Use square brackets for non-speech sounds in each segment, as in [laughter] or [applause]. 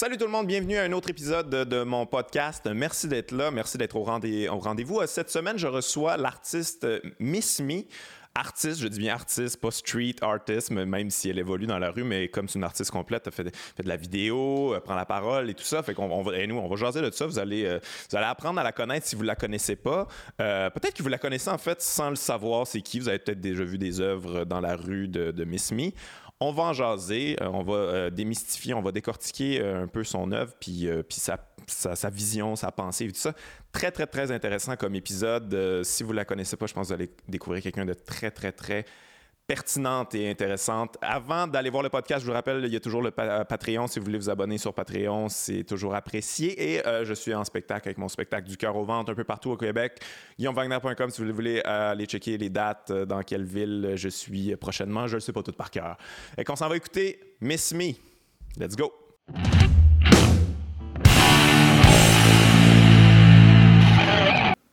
Salut tout le monde, bienvenue à un autre épisode de, mon podcast. Merci d'être là, merci d'être au, rendez- au rendez-vous. Euh, Cette semaine, je reçois l'artiste euh, Miss Me. Artiste, je dis bien artiste, pas street artist, même si elle évolue dans la rue, mais comme c'est une artiste complète, elle fait, de- la vidéo, prend la parole et tout ça. Fait qu'on on va, et nous, on va jaser de ça. Vous allez, euh, vous allez apprendre à la connaître si vous la connaissez pas. Peut-être que vous la connaissez en fait sans le savoir c'est qui. Vous avez peut-être déjà vu des œuvres dans la rue de, de Miss Me. On va en jaser, euh, on va euh, démystifier, on va décortiquer euh, un peu son œuvre, puis, puis sa, sa, sa vision, sa pensée et tout ça. Très, très, très intéressant comme épisode. Si vous la connaissez pas, je pense que vous allez découvrir quelqu'un de très, très, très pertinente et intéressante. Avant d'aller voir le podcast, je vous rappelle, il y a toujours le pa- Patreon. Si vous voulez vous abonner sur Patreon, c'est toujours apprécié. Et euh, je suis en spectacle avec mon spectacle du cœur au ventre un peu partout au Québec. GuillaumeWagner.com si vous voulez euh, aller checker les dates, euh, dans quelle ville je suis prochainement. Je ne le sais pas tout par cœur. Et qu'on s'en va écouter Miss Me. Let's go!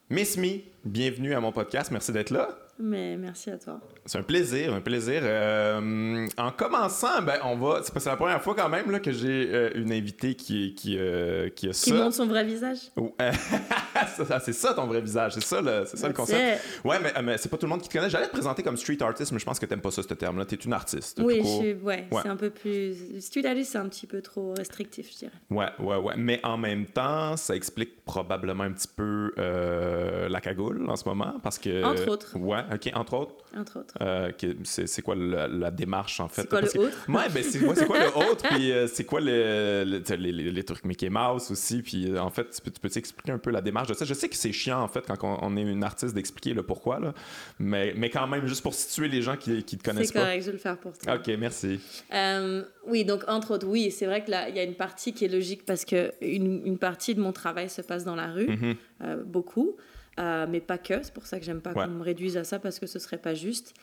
Miss Me, bienvenue à mon podcast. Merci d'être là. Mais merci à toi. C'est un plaisir, un plaisir. Euh, en commençant, ben, on va. C'est la première fois quand même là, que j'ai euh, une invitée qui, qui, euh, qui a Qui ça. montre son vrai visage. Oh, [laughs] c'est ça ton vrai visage, c'est ça le, ça le concept. Ouais, mais, mais c'est pas tout le monde qui te connaît. J'allais te présenter comme street artist, mais je pense que t'aimes pas ça, ce terme-là. T'es une artiste. Oui, je suis, ouais, Ouais. c'est un peu plus. Street artist, c'est un petit peu trop restrictif, je dirais. Ouais, ouais, ouais. Mais en même temps, ça explique probablement un petit peu la cagoule en ce moment, parce que. Entre autres. Ouais, ok, entre autres. Entre autres. Euh, c'est c'est quoi la, la démarche en fait? C'est quoi Parce le que- autre? Ouais, ben c'est ouais, c'est quoi le autre? [laughs] Puis euh, c'est quoi le, le- t'as les, les- les trucs Mickey Mouse aussi? Puis euh, en fait, tu peux, tu peux expliquer un peu la démarche de ça? Je sais que c'est chiant en fait quand on, on est une artiste d'expliquer le pourquoi, là. Mais, mais quand même, juste pour situer les gens qui, qui te connaissent C'est pas. correct, je vais le faire pour toi. Ok, merci. Euh, oui, donc entre autres, oui, c'est vrai que là, il y a une partie qui est logique parce que une, une partie de mon travail se passe dans la rue, Mhm. euh, beaucoup, euh, mais pas que. C'est pour ça que j'aime pas Ouais. qu'on me réduise à ça parce que ce serait pas juste.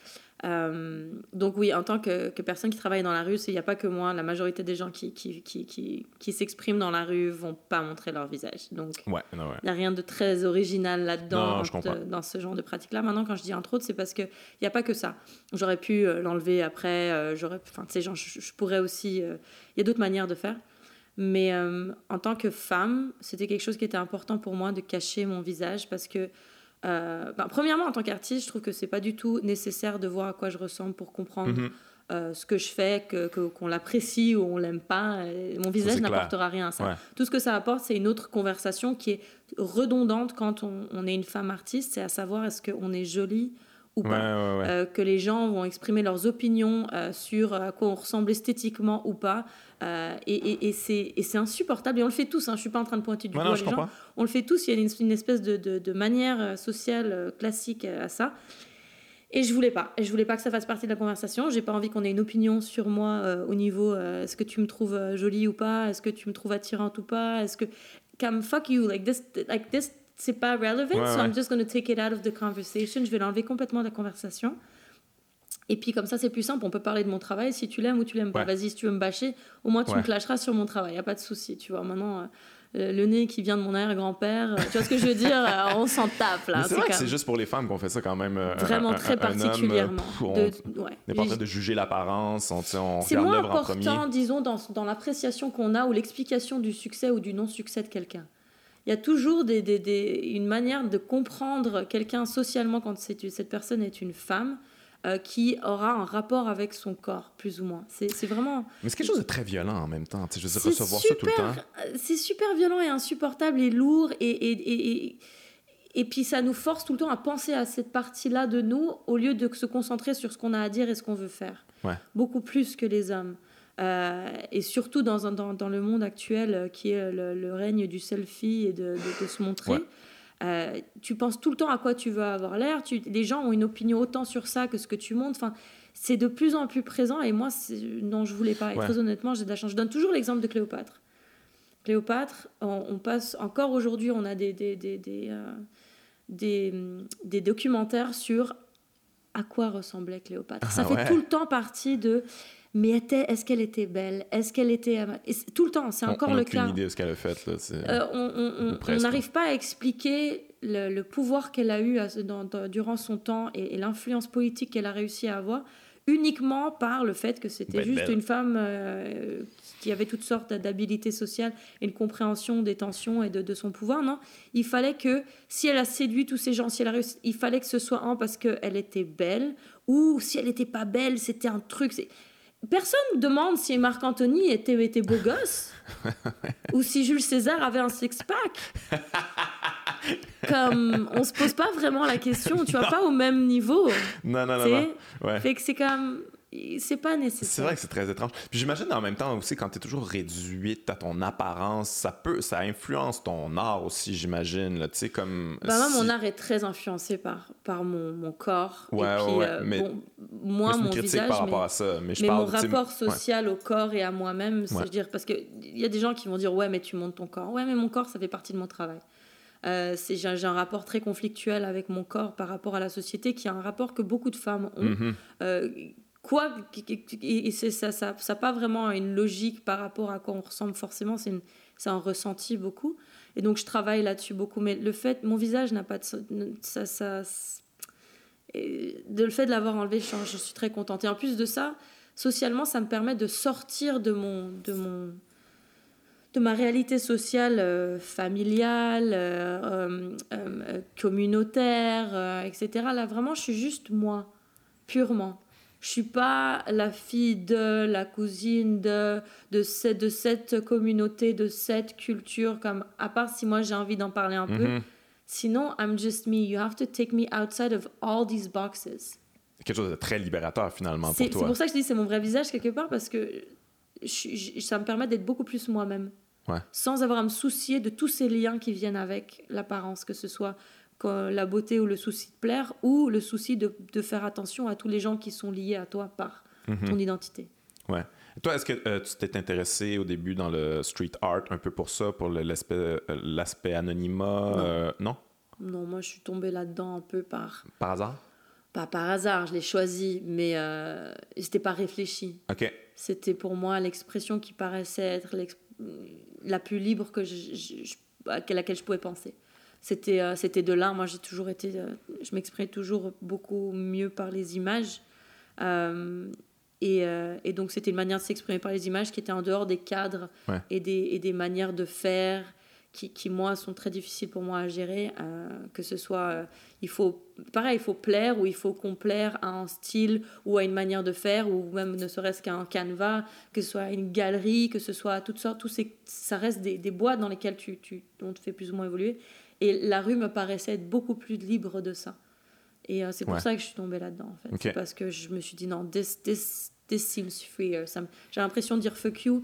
Euh, donc oui, en tant que, que personne qui travaille dans la rue, il n'y a pas que moi. La majorité des gens qui, qui, qui, qui, qui s'expriment dans la rue vont pas montrer leur visage. Donc Ouais, non, ouais. il n'y a rien de très original là-dedans, de- dans ce genre de pratique-là. Maintenant, quand je dis entre autres, c'est parce qu'il n'y a pas que ça. J'aurais pu euh, l'enlever après, euh, j'aurais, enfin, tu sais, je, je pourrais aussi. euh, Il y a d'autres manières de faire. Mais euh, en tant que femme, c'était quelque chose qui était important pour moi de cacher mon visage parce que, euh, ben, premièrement, en tant qu'artiste, je trouve que c'est pas du tout nécessaire de voir à quoi je ressemble pour comprendre Mhm. euh, ce que je fais, que, que- qu'on l'apprécie ou on l'aime pas. Mon visage n'apportera rien à ça. Ouais. Tout ce que ça apporte, c'est une autre conversation qui est redondante quand on, on est une femme artiste, c'est à savoir est-ce qu'on est jolie ou Ouais, pas. ouais, ouais. Euh, que les gens vont exprimer leurs opinions euh, sur à quoi on ressemble esthétiquement ou pas. Euh, et et, et c'est insupportable. Et on le fait tous. Hein. Je suis pas en train de pointer du Ouais, doigt les gens. On le fait tous. Il y a une, une espèce de, de, de manière euh, sociale euh, classique à ça. Et je voulais pas. Et je voulais pas que ça fasse partie de la conversation. J'ai pas envie qu'on ait une opinion sur moi euh, au niveau euh, est-ce que tu me trouves jolie ou pas, est-ce que tu me trouves attirante ou pas, est-ce que comme fuck you like this like this c'est pas relevant. Ouais, so ouais. I'm just going to take it out of the conversation. Je vais l'enlever complètement de la conversation. Et puis comme ça c'est plus simple. On peut parler de mon travail si tu l'aimes ou tu l'aimes pas. Vas-y si tu veux me bâcher, au moins tu Ouais. me clasheras sur mon travail. Y a pas de souci. Tu vois maintenant. euh, le nez qui vient de mon arrière-grand-père, euh, tu vois ce que je veux dire Euh, On s'en tape là. C'est vrai que quand c'est même- juste pour les femmes qu'on fait ça quand même. euh, vraiment un- un- très un homme, particulièrement. pff, on- ouais. N'est pas en train de juger l'apparence, on, on C'est moins en important, disons, dans, dans l'appréciation qu'on a ou l'explication du succès ou du non-succès de quelqu'un. Il y a toujours des, des- des- une manière de comprendre quelqu'un socialement quand cette personne est une femme euh, qui aura un rapport avec son corps, plus ou moins. C'est vraiment... Mais c'est quelque chose de très violent en même temps. Je veux dire, recevoir ça tout le temps. euh, C'est super violent et insupportable et lourd et, et, et, et, et puis ça nous force tout le temps à penser à cette partie-là de nous au lieu de se concentrer sur ce qu'on a à dire et ce qu'on veut faire. Ouais. Beaucoup plus que les hommes. Euh, et surtout dans, dans, dans le monde actuel qui est le, le règne du selfie et de, de, de se montrer. Ouais. Euh, tu penses tout le temps à quoi tu veux avoir l'air. Les gens ont une opinion autant sur ça que ce que tu montres. Enfin, c'est de plus en plus présent. Et moi, non, je voulais pas. Et Ouais. très honnêtement, j'ai de la chance. Je donne toujours l'exemple de Cléopâtre. Cléopâtre, on, on passe encore aujourd'hui, on a des, des, des, des, euh, des, des documentaires sur à quoi ressemblait Cléopâtre. Ça Ah fait ouais. tout le temps partie de. Mais était- est-ce qu'elle était belle? Est-ce qu'elle était. et Tout le temps, c'est On- encore on le aucune cas. idée de ce qu'elle a fait. Là, Euh, on- on- on- on n'arrive pas à expliquer le, le pouvoir qu'elle a eu à ce- dans- dans- durant son temps et, et l'influence politique qu'elle a réussi à avoir uniquement par le fait que c'était juste belle. une femme euh, qui avait toutes sortes d'habilités sociales et une compréhension des tensions et de, de son pouvoir. Non, il fallait que si elle a séduit tous ces gens, si elle a réussi, il fallait que ce soit un parce qu'elle était belle ou si elle n'était pas belle, c'était un truc. Personne ne demande si Marc Anthony était, était beau gosse [laughs] ou si Jules César avait un six-pack. Comme on se pose pas vraiment la question, tu vois, pas au même niveau. Non, non, non. Ouais. Fait que c'est comme. C'est pas nécessaire. C'est vrai que c'est très étrange. Puis j'imagine en même temps aussi, quand tu es toujours réduite à ton apparence, ça peut, ça influence ton art aussi, j'imagine. Tu sais, comme. Bah, moi, mon art est très influencé par, par mon, mon corps. Ouais, et puis, ouais, euh, mais- bon, moi, une mon critique visage. par rapport mais... à ça. Mais je mais parle mon rapport ouais. social au corps et à moi-même, c'est Ouais. dire parce que il y a des gens qui vont dire ouais mais tu montes ton corps, ouais mais mon corps ça fait partie de mon travail. Euh, j'ai un rapport très conflictuel avec mon corps par rapport à la société qui a un rapport que beaucoup de femmes ont. Mhm. Euh, quoi et ça ça ça pas vraiment une logique par rapport à quoi on ressemble forcément c'est c'est un ressenti beaucoup. Et donc je travaille là-dessus beaucoup. Mais le fait mon visage n'a pas de ça ça de le fait de l'avoir enlevé je, je suis très contente. Et en plus de ça socialement ça me permet de sortir de mon de mon de ma réalité sociale euh, familiale euh, euh, communautaire etc là vraiment je suis juste moi purement je suis pas la fille de la cousine de de cette de cette communauté de cette culture comme à part si moi j'ai envie d'en parler un peu Mhm. sinon I'm just me you have to take me outside of all these boxes Quelque chose de très libérateur finalement c'est pour c'est toi. pour ça que je dis c'est mon vrai visage quelque part parce que je suis- je- ça me permet d'être beaucoup plus moi-même Ouais. sans avoir à me soucier de tous ces liens qui viennent avec l'apparence que ce soit la beauté ou le souci de plaire ou le souci de, de faire attention à tous les gens qui sont liés à toi par Mhm. ton identité Ouais. Toi, est-ce que euh, tu t'es intéressé au début dans le street art un peu pour ça, pour l'aspect euh, l'aspect anonymat Non. euh, non? non moi je suis tombée là-dedans un peu par Par hasard? pas par hasard je l'ai choisi mais euh, c'était pas réfléchi OK. C'était pour moi l'expression qui paraissait être la plus libre que je, je- je- à laquelle je pouvais penser. C'était euh, c'était de là. Moi, j'ai toujours été. euh, je m'exprimais toujours beaucoup mieux par les images. Euh, et, et donc, c'était une manière de s'exprimer par les images qui était en dehors des cadres Ouais. et, des, et des manières de faire qui, qui, moi, sont très difficiles pour moi à gérer. que ce soit. il faut. Pareil, il faut plaire ou il faut complaire à un style ou à une manière de faire ou même ne serait-ce qu'à un canevas, que ce soit à une galerie, que ce soit à toutes sortes. Tous ces, ça reste des, des boîtes dans lesquelles tu, tu, on te fait plus ou moins évoluer. Et la rue me paraissait être beaucoup plus libre de ça. Et euh, c'est pour Ouais. ça que je suis tombée là-dedans, en fait. Parce que je me suis dit, non, this, this, this seems freer. Me- J'ai l'impression de dire fuck you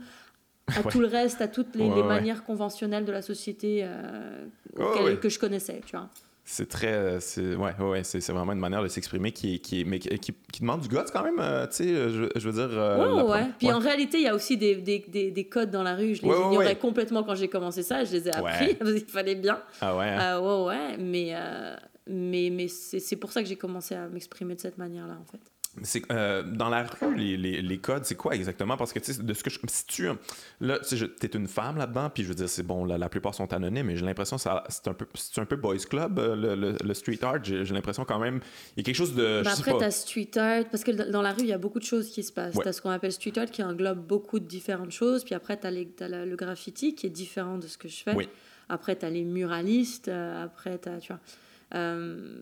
à Ouais. tout le reste, à toutes les, Ouais, les ouais. manières conventionnelles de la société euh, ouais. que je connaissais, tu vois. C'est très. euh, c'est- Ouais, ouais, c'est c'est vraiment une manière de s'exprimer qui, qui, mais qui, qui- qui demande du guts quand même, euh, tu sais, je, je veux dire. euh, Ouais. Puis ouais. en réalité, il y a aussi des, des, des, des codes dans la rue. Je les Ouais, ignorais complètement quand j'ai commencé ça. Je les ai appris [laughs] qu'il fallait bien. Ah ouais. hein? Euh, ouais, ouais. Mais, euh, mais, mais c'est c'est pour ça que j'ai commencé à m'exprimer de cette manière-là, en fait. C'est, euh, dans la rue, les, les, les codes, c'est quoi exactement? Parce que, tu sais, de ce que je. Si tu. Là, tu je- t'es une femme là-dedans, puis je veux dire, c'est bon, la, la plupart sont anonymes, mais j'ai l'impression que ça- c'est un, peu, c'est un peu boys club, euh, le, le, le street art. J'ai, l'impression quand même. Il y a quelque chose de. je Bah sais après, pas. tu as street art, parce que dans la rue, il y a beaucoup de choses qui se passent. Ouais. Tu as ce qu'on appelle street art qui englobe beaucoup de différentes choses. Puis après, tu as, le graffiti qui est différent de ce que je fais. Oui. Après, tu as les muralistes. euh, après, tu as. Tu vois. Euh,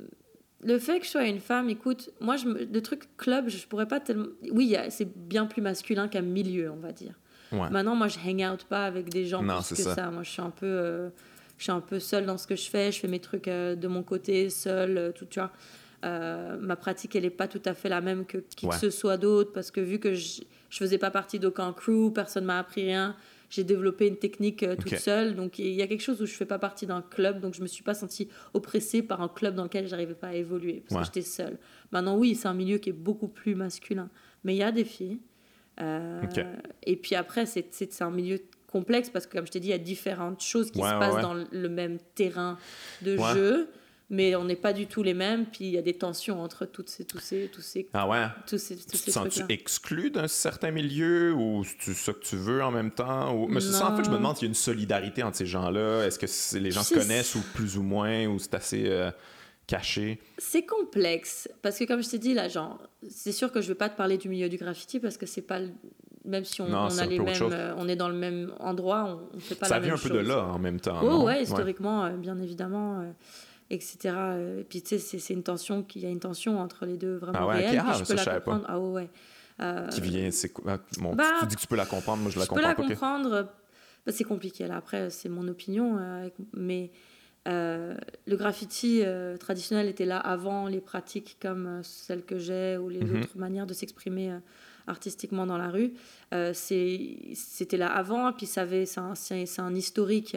le fait que je sois une femme, écoute, moi, je le truc club, je pourrais pas tellement. Oui, c'est bien plus masculin qu'un milieu, on va dire. Ouais. Maintenant, moi, je hang out pas avec des gens Non, plus que ça. ça. Moi, je suis un peu, euh, je suis un peu seule dans ce que je fais. Je fais mes trucs euh, de mon côté, seule, euh, tout, tu vois. Ma pratique, elle est pas tout à fait la même que qui Ouais. que ce soit d'autre parce que vu que je, je faisais pas partie d'aucun crew, personne m'a appris rien. J'ai développé une technique euh, toute Ok. seule, donc il y a quelque chose où je fais pas partie d'un club, donc je me suis pas sentie oppressée par un club dans lequel j'arrivais pas à évoluer parce Ouais. que j'étais seule. Maintenant, oui, c'est un milieu qui est beaucoup plus masculin, mais il y a des filles. Euh. Et puis après, c'est un milieu complexe parce que, comme je t'ai dit, il y a différentes choses qui Ouais, se ouais, passent dans le même terrain de jeu, mais on n'est pas du tout les mêmes. Puis il y a des tensions entre toutes ces, tous ces, tous ces, Ah ouais? tous ces, tous Tu ces te sens-tu exclu d'un certain milieu ou c'est ça que tu veux en même temps? Ou... Mais c'est ça, en fait, je me demande s'il y a une solidarité entre ces gens-là. Est-ce que les gens se connaissent ou plus ou moins ou c'est assez. euh, caché? C'est complexe. Parce que, comme je t'ai dit, là, genre, c'est sûr que je vais pas te parler du milieu du graffiti parce que c'est pas. le- Même si on, Non, a les mêmes. euh, on est dans le même endroit, on, on fait pas Ça la vient même un peu de là en même temps. Ouais, non? ouais, historiquement, euh, bien évidemment, euh, etc. Euh, Et puis, tu sais, c'est- une tension, qu'il y a une tension entre les deux vraiment Ah ouais, réelle. Ah, puis je ça, peux je la pas. comprendre. Ah ouais. Euh, Qui vient, c'est quoi? ah, Bon, Bah, tu dis que tu peux la comprendre, moi je la je peux comprends la pas. ok. comprendre. bah, c'est compliqué là. Après, c'est mon opinion, euh, mais euh, le graffiti euh, traditionnel était là avant les pratiques comme euh, celles que j'ai ou les Mhm. autres manières de s'exprimer artistiquement dans la rue. C'était là avant, puis ça avait- c'est un, un historique.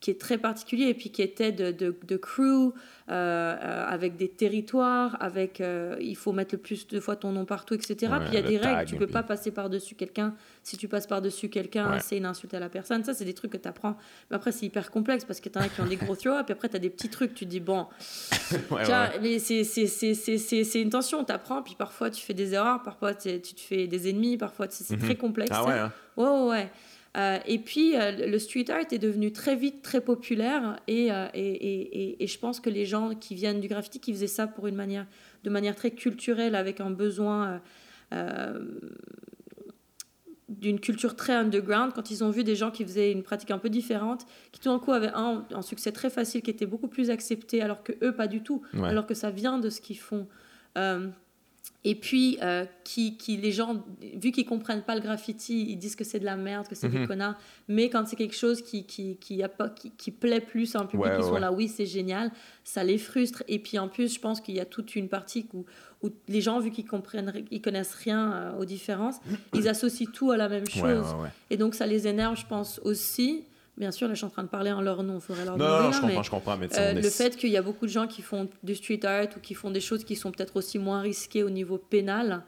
Qui est très particulier et puis qui était de, de, de crew euh, euh, avec des territoires avec euh, il faut mettre le plus de fois ton nom partout etc Ouais, puis il y a des règles tu peux puis- pas passer par dessus quelqu'un si tu passes par dessus quelqu'un Ouais. c'est une insulte à la personne ça c'est des trucs que tu apprends mais après c'est hyper complexe parce que t'en as qui ont des gros throw puis après tu as des petits trucs tu te dis bon [laughs] Ouais, c'est- une tension tu apprends puis parfois tu fais des erreurs parfois tu te fais des ennemis parfois c'est Mhm. très complexe Ah ouais, hein? Ouais, ouais, ouais. Euh, et puis, euh, le street art est devenu très vite très populaire et, euh, et, et, et- et je pense que les gens qui viennent du graffiti, qui faisaient ça pour une manière, de manière très culturelle, avec un besoin d'une culture très underground, quand ils ont vu des gens qui faisaient une pratique un peu différente, qui tout d'un coup avaient un, un succès très facile, qui était beaucoup plus accepté, alors que eux, pas du tout, Ouais. alors que ça vient de ce qu'ils font. Et puis, euh, qui, qui, les gens, vu qu'ils comprennent pas le graffiti, ils disent que c'est de la merde, que c'est Mhm. des connards. Mais quand c'est quelque chose qui, qui, qui, a pas, qui, qui plaît plus à un public, Ouais, ils sont ouais. là, oui, c'est génial, ça les frustre. Et puis en plus, je pense qu'il y a toute une partie où, où les gens, vu qu'ils comprennent, ils connaissent rien euh, aux différences, ils associent tout à la même chose. Ouais. Et donc ça les énerve, je pense aussi. Bien sûr, là, je suis en train de parler en leur nom, il faudrait leur Non, demander, non, je comprends, je comprends, mais euh, est- le fait qu'il y a beaucoup de gens qui font du street art ou qui font des choses qui sont peut-être aussi moins risquées au niveau pénal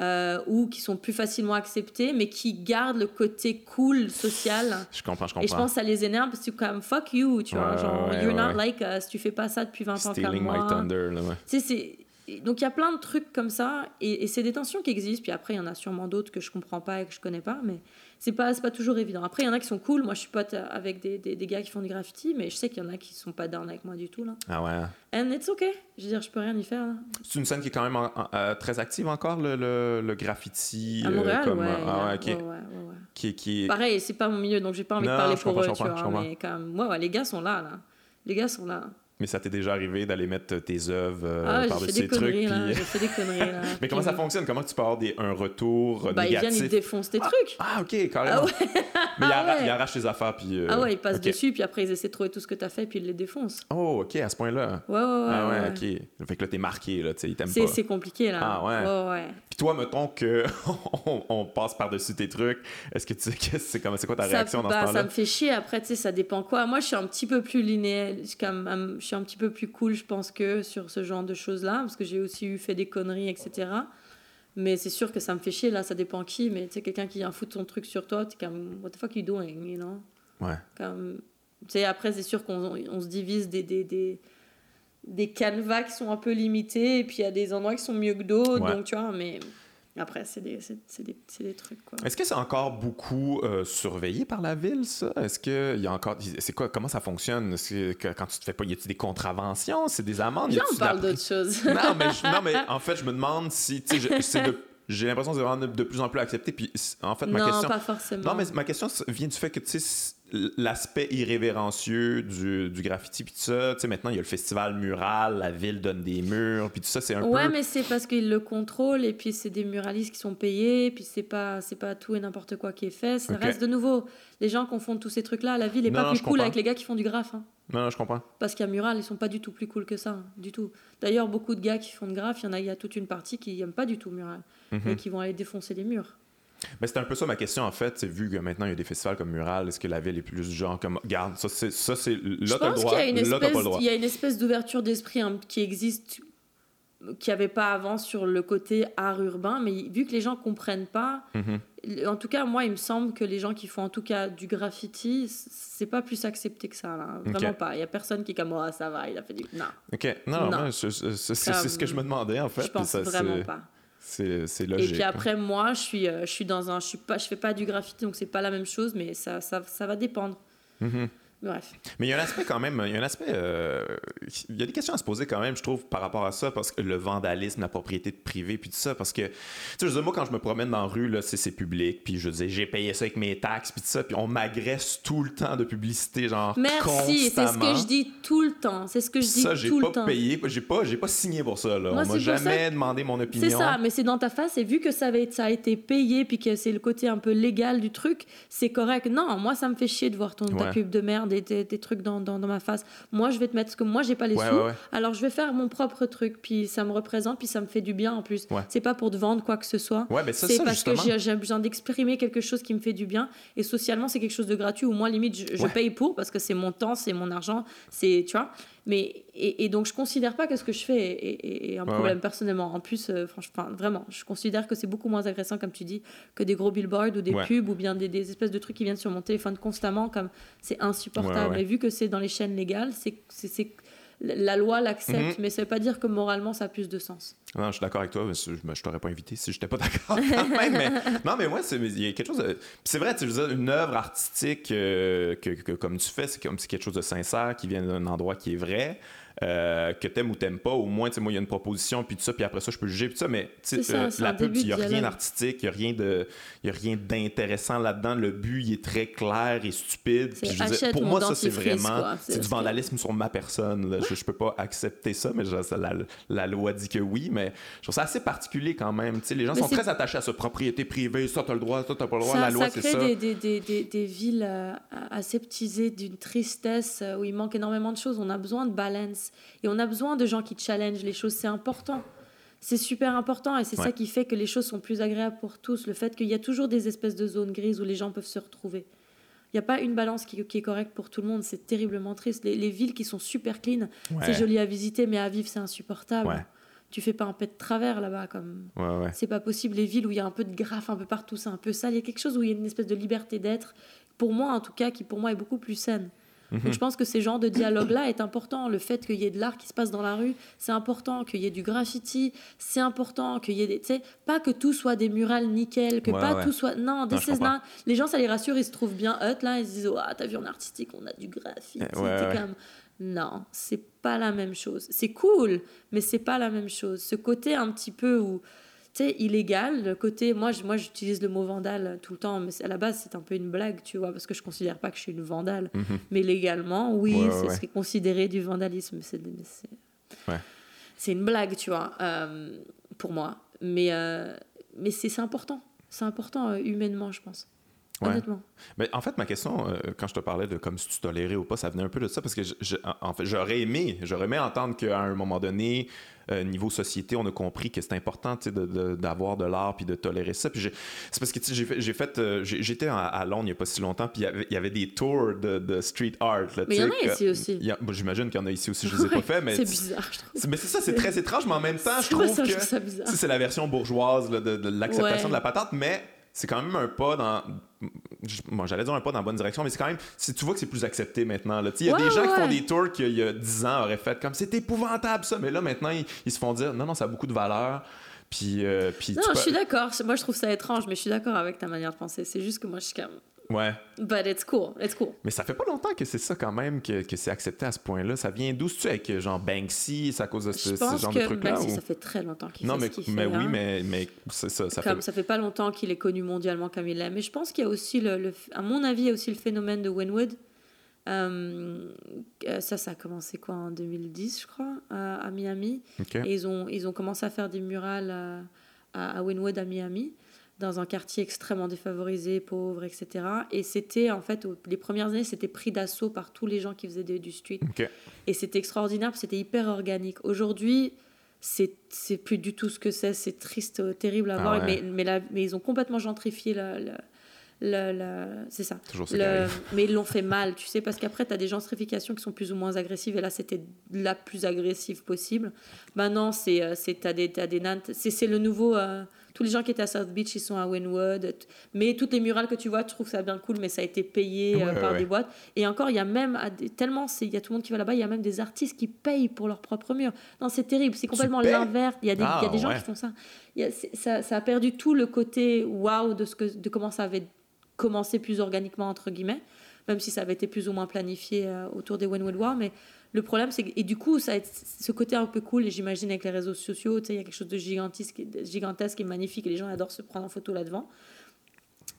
euh, ou qui sont plus facilement acceptées, mais qui gardent le côté cool social. Je comprends, je Et je comprends. pense que ça les énerve parce que c'est comme fuck you, tu vois. Ouais, Genre, ouais, you're ouais, not like us, tu fais pas ça depuis 20 ans comme Stealing moi. my thunder, là, ouais. Tu sais, c'est- Donc il y a plein de trucs comme ça et, et c'est des tensions qui existent. Puis après, il y en a sûrement d'autres que je comprends pas et que je connais pas, mais c'est pas, c'est pas toujours évident. Après, il y en a qui sont cool. Moi, je suis pote avec des, des, des gars qui font du graffiti, mais je sais qu'il y en a qui sont pas down avec moi du tout. là. Ah ouais. And it's okay. Je veux dire, je peux rien y faire. C'est une scène qui est quand même en- en- euh, très active encore, le, le, le graffiti. À euh, Montréal, comme, ouais, ah ouais, ok. ouais, ouais. Qui, qui... Pareil, c'est pas mon milieu, donc j'ai pas envie Non, de parler pour eux, tu vois. Mais comme, ouais, ouais, les gars sont là, là. Les gars sont là. Mais ça t'est déjà arrivé d'aller mettre tes œuvres euh, ah, par-dessus ces trucs. là. puis- fait des conneries, là. [laughs] Mais comment ça fonctionne? Comment tu peux avoir des, un retour euh, Bah, ils viennent, négatif? ils défoncent tes trucs. Ah, ok, carrément. [laughs] Ah ouais. Mais il, Ah arra- ouais. il arrache tes affaires, puis... euh, Ah ouais, ils passent dessus, puis après ils essaient de trouver tout ce que t'as fait, puis ils les défoncent. Oh, ok, à ce point-là. Ouais, ouais, ouais. ah ouais, ouais. ok. Fait que là, t'es marqué, là, tu sais, ils t'aiment C'est, pas. c'est compliqué, là. Ah ouais. Puis toi, mettons que [laughs] on, on passe par-dessus tes trucs, est-ce que tu sais, c'est, quoi ta réaction dans ce temps-là? ça me fait chier. Après, tu sais, ça dépend quoi. Moi, je suis un petit peu plus linéaire. Je suis un petit peu plus cool, je pense, que sur ce genre de choses-là, parce que j'ai aussi eu fait des conneries, etc. Mais c'est sûr que ça me fait chier, là, ça dépend qui. Mais tu sais, quelqu'un qui vient foutre son truc sur toi, t'es comme, what the fuck you doing, you know? Ouais. Comme, tu sais, après, c'est sûr qu'on on se divise des, des, des, des canevas qui sont un peu limités, et puis il y a des endroits qui sont mieux que d'autres, Ouais. donc tu vois, mais après, c'est des, c'est, des, c'est des trucs, quoi. Est-ce que c'est encore beaucoup euh, surveillé par la ville, ça? Est-ce que il y a encore... C'est quoi? Comment ça fonctionne? Que, quand tu te fais pas... Y a-tu des contraventions? C'est des amendes? A-tu on parle d'autre chose. [laughs] non, mais je- non, mais [laughs] en fait, je me demande si... J'ai l'impression que c'est vraiment de, plus en plus accepté. Puis, en fait, ma non, question... pas forcément. Non, mais ma question vient du fait que, tu sais, l'aspect irrévérencieux du, du graffiti, puis tout ça, tu sais, maintenant, il y a le festival mural, la ville donne des murs, puis tout ça, c'est un Ouais, peu... mais c'est parce qu'ils le contrôlent et puis c'est des muralistes qui sont payés, puis c'est pas c'est pas tout et n'importe quoi qui est fait. Ça reste de nouveau. Les gens confondent tous ces trucs-là. La ville est Non, pas non, plus cool comprends. avec les gars qui font du graphe. hein. Non, non, je comprends. Parce qu'à mural, ils sont pas du tout plus cool que ça, hein, du tout. D'ailleurs, beaucoup de gars qui font de graphe, il y en a, il y a toute une partie qui aiment pas du tout mural Mhm. et qui vont aller défoncer les murs. Mais c'est un peu ça ma question, en fait. C'est vu que maintenant, il y a des festivals comme Mural, est-ce que la ville est plus genre comme... Garde, ça, c'est... Ça, c'est... Là, t'as le pense droit. qu'il y a une Là, t'as pas espèce, le droit. il y a une espèce d'ouverture d'esprit hein, qui existe, qui n'y avait pas avant sur le côté art urbain, mais vu que les gens comprennent pas, Mhm. en tout cas, moi, il me semble que les gens qui font en tout cas du graffiti, c'est pas plus accepté que ça, là. Vraiment pas. Il y a personne qui est comme, oh, ça va, il a fait du. Non, OK. Non, non, Non. moi, je- je- c'est, ce que je me demandais, en fait. je pense ça, vraiment c'est, pas. C'est, c'est Et logique. puis après, moi, je suis, euh, je suis dans un. Je, suis pas, je fais pas du graffiti, donc c'est pas la même chose, mais ça, ça, ça va dépendre. Mhm. Bref. Mais il y a un aspect quand même, il y a un aspect, euh, il y a des questions à se poser quand même, je trouve, par rapport à ça, parce que le vandalisme, la propriété privée, puis tout ça, parce que, tu sais, je veux dire, moi, quand je me promène dans la rue, là, c'est, public, puis je dire, j'ai payé ça avec mes taxes, puis tout ça, puis on m'agresse tout le temps de publicité, genre, Merci, c'est ce que je dis tout le temps, c'est ce que je dis ça, j'ai tout pas le temps. payé, j'ai pas, j'ai pas signé pour ça, là. Moi, on m'a ça jamais que- demandé mon opinion. C'est ça, mais c'est dans ta face, et vu que ça, avait, ça a été payé, puis que c'est le côté un peu légal du truc, c'est correct. Non, moi, ça me fait chier de voir ton, ta Ouais. pub de merde des, des trucs dans, dans, dans ma face. Moi, je vais te mettre, parce que moi, j'ai pas les Ouais, sous, ouais, ouais. alors je vais faire mon propre truc, puis ça me représente, puis ça me fait du bien en plus. C'est pas pour te vendre quoi que ce soit. C'est parce justement. que j'ai besoin d'exprimer quelque chose qui me fait du bien. Et socialement, c'est quelque chose de gratuit ou moi, limite, je, je paye pour parce que c'est mon temps, c'est mon argent, c'est, tu vois. Mais, et, et donc, je considère pas que ce que je fais est, est- est un Ouais, problème ouais. personnellement. En plus, euh, franchement, vraiment, je considère que c'est beaucoup moins agressant, comme tu dis, que des gros billboards ou des Ouais. pubs ou bien des, des espèces de trucs qui viennent sur mon téléphone constamment, comme c'est insupportable. Et vu que c'est dans les chaînes légales, c'est- la loi l'accepte, Mhm. mais ça veut pas dire que moralement ça a plus de sens. Non, je suis d'accord avec toi. mais Je, je t'aurais pas invité si j'étais pas d'accord [laughs] mais, non, mais moi, c'est- il y a quelque chose. de- C'est vrai, tu veux une œuvre artistique euh, que, que- comme tu fais, c'est comme c'est quelque chose de sincère qui vient d'un endroit qui est vrai. Euh, que t'aimes ou t'aimes pas, au moins, tu sais, moi, il y a une proposition, puis tout ça, puis après ça, je peux juger, puis tout ça, mais tu sais, ça, euh, la pub, il y a rien d'artistique, il y a rien de, il y a rien d'intéressant là-dedans. Le but, il est très clair et stupide. Puis je veux dire, achète pour moi, ça, c'est vraiment. C'est du vandalisme sur ma personne. là. Je, je peux pas accepter ça, mais je- ça, la, la loi dit que oui, mais je trouve ça assez particulier quand même. Tu sais, les gens Mais sont très attachés à sa propriété privée. Ça, t'as le droit, ça, t'as pas le droit. ça, la loi, ça c'est crée ça. Des, des, des, des, des villes euh, aseptisées d'une tristesse euh, où il manque énormément de choses. On a besoin de balance et on a besoin de gens qui challengent les choses. C'est important. C'est super important et c'est Ouais. ça qui fait que les choses sont plus agréables pour tous. Le fait qu'il y a toujours des espèces de zones grises où les gens peuvent se retrouver. Il n'y a pas une balance qui, qui est correcte pour tout le monde. C'est terriblement triste. Les, les villes qui sont super clean, Ouais. c'est joli à visiter, mais à vivre, c'est insupportable. Ouais. Tu fais pas un pet de travers là-bas. comme ouais. c'est pas possible. Les villes où il y a un peu de graphe un peu partout, c'est un peu sale. Il y a quelque chose où il y a une espèce de liberté d'être, pour moi en tout cas, qui pour moi est beaucoup plus saine. Mhm. Donc je pense que ces genres de dialogue-là est important. Le fait qu'il y ait de l'art qui se passe dans la rue, c'est important. Qu'il y ait du graffiti, c'est important. Qu'il y ait des, tu sais, pas que tout soit des murales nickel, que Ouais, pas ouais. tout soit. Non, comprends. not- Les gens, ça les rassure, ils se trouvent bien hot là. Ils se disent, ah, t'as vu en artistique, on a du graffiti. Eh, ouais. comme, non, c'est pas la même chose. C'est cool, mais c'est pas la même chose. Ce côté un petit peu où, tu sais, illégal, le côté, moi, je- moi j'utilise le mot vandale tout le temps, mais à la base, c'est un peu une blague, tu vois, parce que je considère pas que je suis une vandale. Mhm. Mais légalement, oui, Ouais, c'est ouais. ce qui est considéré du vandalisme. C'est Ouais. c'est une blague, tu vois, euh, pour moi. Mais, euh, mais c'est c'est important. C'est important euh, humainement, je pense. Ouais. Honnêtement. Mais en fait, ma question, euh, quand je te parlais de comme si tu tolérais ou pas, ça venait un peu de ça parce que je- je- en fait, j'aurais aimé, j'aurais aimé entendre qu'à un moment donné, euh, niveau société, on a compris que c'est important sais, de- de- d'avoir de, l'art puis de tolérer ça. Puis c'est parce que j'ai fait, euh, j'étais à, à Londres il n'y a pas si longtemps, puis il y avait- des tours de, de street art. là, Mais il y en a ici aussi. bon, J'imagine qu'il y en a ici aussi, je les ai pas fait, mais c'est bizarre, je trouve. Mais c'est ça, c'est très étrange, mais en même temps, [laughs] je trouve ça, que c'est la version bourgeoise là, de, de l'acceptation Ouais. de la patente, mais c'est quand même un pas dans. Bon, j'allais dire un pas dans la bonne direction, mais c'est quand même. Si tu vois que c'est plus accepté maintenant. Il y a Ouais, des gens qui font des tours qu'il y a 10 ans auraient fait comme c'est épouvantable ça, mais là maintenant ils, ils se font dire non, non, ça a beaucoup de valeur. Puis. euh, puis Non, je suis d'accord. Moi, je trouve ça étrange, mais je suis d'accord avec ta manière de penser. C'est juste que moi, je suis comme. Ouais. But it's cool. It's cool. Mais ça fait pas longtemps que c'est ça quand même, que, que c'est accepté à ce point-là. Ça vient d'où? C'est-tu avec euh, genre Banksy, c'est à cause de ce, ce genre de truc-là? Banksy, ou- ça fait très longtemps qu'il fait mais, ce qu'il mais fait, oui, hein. mais, mais c'est ça. Ça Comme fait... ça fait pas longtemps qu'il est connu mondialement comme il est. Mais je pense qu'il y a aussi, le, le- à mon avis, il y a aussi le phénomène de Winwood. Euh, euh, ça, ça a commencé quoi en 2010, je crois, à, à Miami. Et ils ont, ils ont commencé à faire des murales à, à, à Wynwood, à Miami, dans un quartier extrêmement défavorisé, pauvre, etc. Et c'était, en fait, les premières années, c'était pris d'assaut par tous les gens qui faisaient du street. Et c'était extraordinaire, c'était hyper organique. Aujourd'hui, c'est plus du tout ce que c'est. C'est triste, euh, terrible à Ah voir. ouais. Mais, mais, la- mais ils ont complètement gentrifié la. la- la- la- c'est ça. Le- mais ils l'ont fait mal, tu sais, parce qu'après, tu as des gentrifications qui sont plus ou moins agressives, et là, c'était la plus agressive possible. Maintenant, c'est, euh, c'est, t'as des, t'as des nanes, c'est, c'est le nouveau. euh, tous les gens qui étaient à South Beach, ils sont à Wynwood. Mais toutes les murales que tu vois, tu trouves ça bien cool, mais ça a été payé euh, par ouais. des boîtes. Et encore, il y a même, tellement, il y a tout le monde qui va là-bas, il y a même des artistes qui payent pour leurs propres murs. Non, c'est terrible, c'est complètement l'inverse. Il y a des, il y a Ah, des gens ouais. qui font ça. Il y a- c'est- ça. Ça a perdu tout le côté waouh de, ce que, de comment ça avait commencé plus organiquement, entre guillemets, même si ça avait été plus ou moins planifié euh, autour des Wynwood War. Mais le problème, c'est que, et du coup, ça ce côté un peu cool, et j'imagine avec les réseaux sociaux, il y a quelque chose de gigantesque, gigantesque et magnifique, et les gens adorent se prendre en photo là-devant.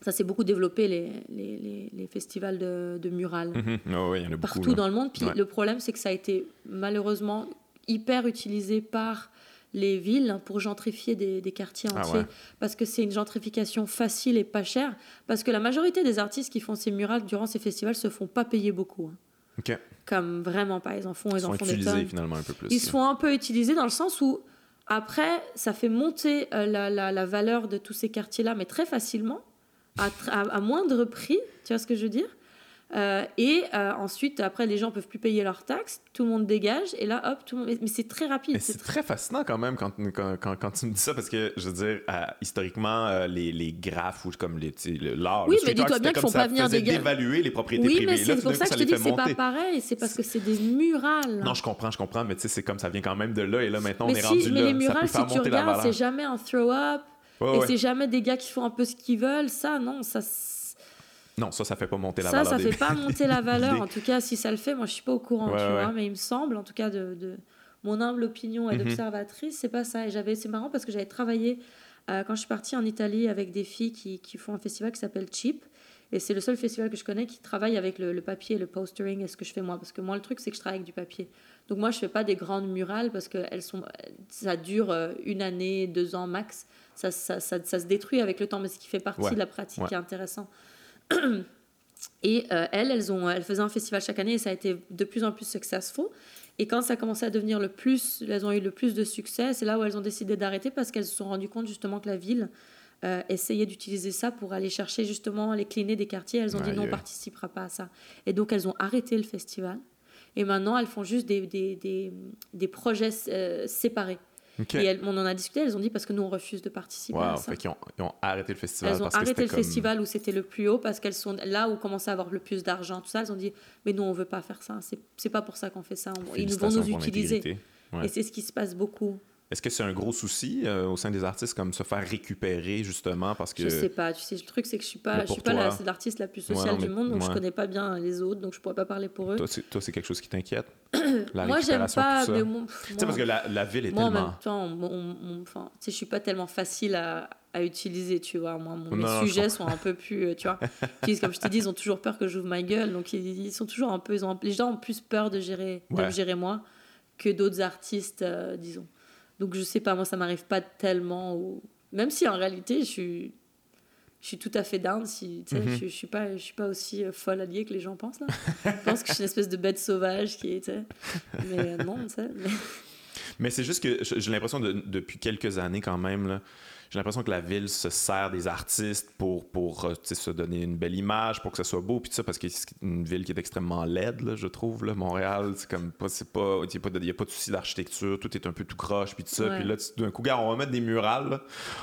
Ça s'est beaucoup développé, les, les, les, festivals de, de murales. Mhm. Oh partout beaucoup, dans le monde. Puis le problème, c'est que ça a été malheureusement hyper utilisé par les villes pour gentrifier des, des quartiers Ah entiers. ouais. Parce que c'est une gentrification facile et pas chère. Parce que la majorité des artistes qui font ces murales durant ces festivals se font pas payer beaucoup. hein. Comme vraiment pas. Ils en font, Ils ils en sont font des utilisés tonnes. finalement un peu plus. Ils se font un peu utiliser dans le sens où, après, ça fait monter euh, la, la, la valeur de tous ces quartiers-là, mais très facilement, à, à, à moindre prix, tu vois ce que je veux dire? Euh, Et euh, ensuite, après, les gens peuvent plus payer leurs taxes, tout le monde dégage, et là, hop, tout le monde... Mais c'est très rapide. Mais c'est très fascinant quand même quand, quand, quand, quand tu me dis ça parce que je veux dire euh, historiquement les, les graphes ou comme les l'art Oui, le mais dis-toi bien qu'ils font ça pas venir des dévaluer les propriétés Oui, privées mais c'est pour ça que je te dis que c'est pas pareil, c'est parce que c'est des murales. non je comprends je comprends mais tu sais c'est comme ça vient quand même de là et là maintenant on mais est si, rendu mais là les murales, si tu regardes, c'est jamais un throw-up, et c'est jamais des gars qui font un peu ce qu'ils veulent. Ça, non, ça... non ça ça fait pas monter la Ça, valeur ça des- fait pas [laughs] monter la valeur. En tout cas, si ça le fait, moi, je suis pas au courant, Ouais, tu ouais. vois. Mais il me semble, en tout cas, de, de mon humble opinion et Mhm. d'observatrice, c'est pas ça. Et j'avais, c'est marrant parce que j'avais travaillé euh, quand je suis partie en Italie avec des filles qui, qui font un festival qui s'appelle Cheap. Et c'est le seul festival que je connais qui travaille avec le, le papier, le postering et ce que je fais moi. Parce que moi, le truc, c'est que je travaille avec du papier. Donc moi, je fais pas des grandes murales parce que elles sont, ça dure euh, une année, deux ans max. Ça, ça, ça, ça se détruit avec le temps, mais ce qui fait partie Ouais, de la pratique ouais. qui est intéressant. Et euh, elles, elles, ont, elles faisaient un festival chaque année et ça a été de plus en plus successful. Et quand ça a commencé à devenir le plus, elles ont eu le plus de succès, c'est là où elles ont décidé d'arrêter parce qu'elles se sont rendues compte justement que la ville euh, essayait d'utiliser ça pour aller chercher justement les cleaners des quartiers. Elles ont dit non, on participera pas à ça. Et donc elles ont arrêté le festival. Et maintenant, elles font juste des, des, des, des projets euh, séparés. Et elles- on en a discuté, elles ont dit parce que nous, on refuse de participer à wow ça. fait qu'ils ont, ils ont arrêté le festival Elles ont parce arrêté le comme- festival où c'était le plus haut parce qu'elles sont là où commençait à avoir le plus d'argent, tout ça. Elles ont dit, mais nous, on veut pas faire ça. C'est pas pour ça qu'on fait ça. On- Ils vont nous utiliser. Ouais. Et c'est ce qui se passe beaucoup. Est-ce que c'est un gros souci euh, au sein des artistes comme se faire récupérer justement parce que Je sais pas. Tu sais, le truc, c'est que je suis pas, je suis pas l'artiste la plus Ouais, sociale du monde, donc je ouais. connais pas bien les autres, donc je pourrais pas parler pour eux. toi, c'est quelque chose qui t'inquiète? [coughs] la Moi, j'aime pas. Mais mon- Tu sais parce que la, la ville est Moi, en tellement même temps, mon- mon- enfin, tu sais, je suis pas tellement facile à, à utiliser, tu vois. Moi, mon- Non, mes non, sujets sont un peu plus, euh, tu vois. [laughs] Puis, comme je te dis, ils ont toujours peur que j'ouvre ma gueule, donc ils, ils sont toujours un peu, ils ont, les gens ont plus peur de gérer, de me gérer moi que d'autres artistes, euh, disons. Donc, je sais pas, moi, ça m'arrive pas tellement, ou- même si en réalité, je suis, je suis tout à fait down. Si, sais, Mhm. je, je suis pas, je suis pas aussi euh, folle alliée que les gens pensent là. Ils pensent que je suis une espèce de bête sauvage qui est. Mais euh, non, tu sais. mais- [laughs] Mais c'est juste que j'ai j'ai l'impression de- depuis quelques années quand même, là, j'ai l'impression que la ville se sert des artistes pour, pour euh, se donner une belle image, pour que ce soit beau, puis tout ça, parce que c'est une ville qui est extrêmement laide, là, je trouve. Là. Montréal, c'est comme pas, c'est pas, il n'y a, pas de- souci d'architecture, tout est un peu tout croche, puis tout ça. Puis là, d'un coup, gars, on va mettre des murales, là.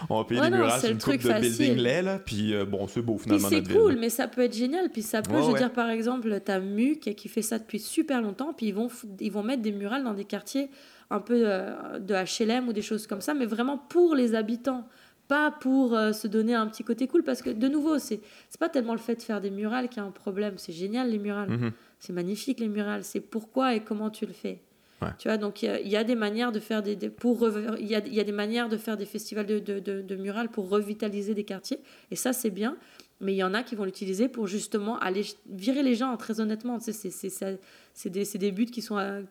on va payer Ouais, des non, murales c'est une truc de building laid, là, puis euh, bon, c'est beau Puis finalement c'est cool, ville. mais ça peut être génial. Puis ça peut, Ouais, je veux ouais. dire, par exemple, t'as MUC qui fait ça depuis super longtemps, puis ils vont, ils vont mettre des murales dans des quartiers un peu euh, de HLM ou des choses comme ça, mais vraiment pour les habitants, pas pour euh, se donner un petit côté cool, parce que de nouveau, c'est c'est pas tellement le fait de faire des murales qui est un problème, c'est génial les murales, Mhm. c'est magnifique les murales, c'est pourquoi et comment tu le fais. Ouais. Tu vois, donc il y a- y, a des manières de faire des, des- pour il y a, y a des manières de faire des festivals de, de, de, de murales pour revitaliser des quartiers, et ça c'est bien. Mais il y en a qui vont l'utiliser pour justement aller virer les gens, très honnêtement. Tu sais, c'est- c'est ça- c'est des, c'est des buts qui sont euh,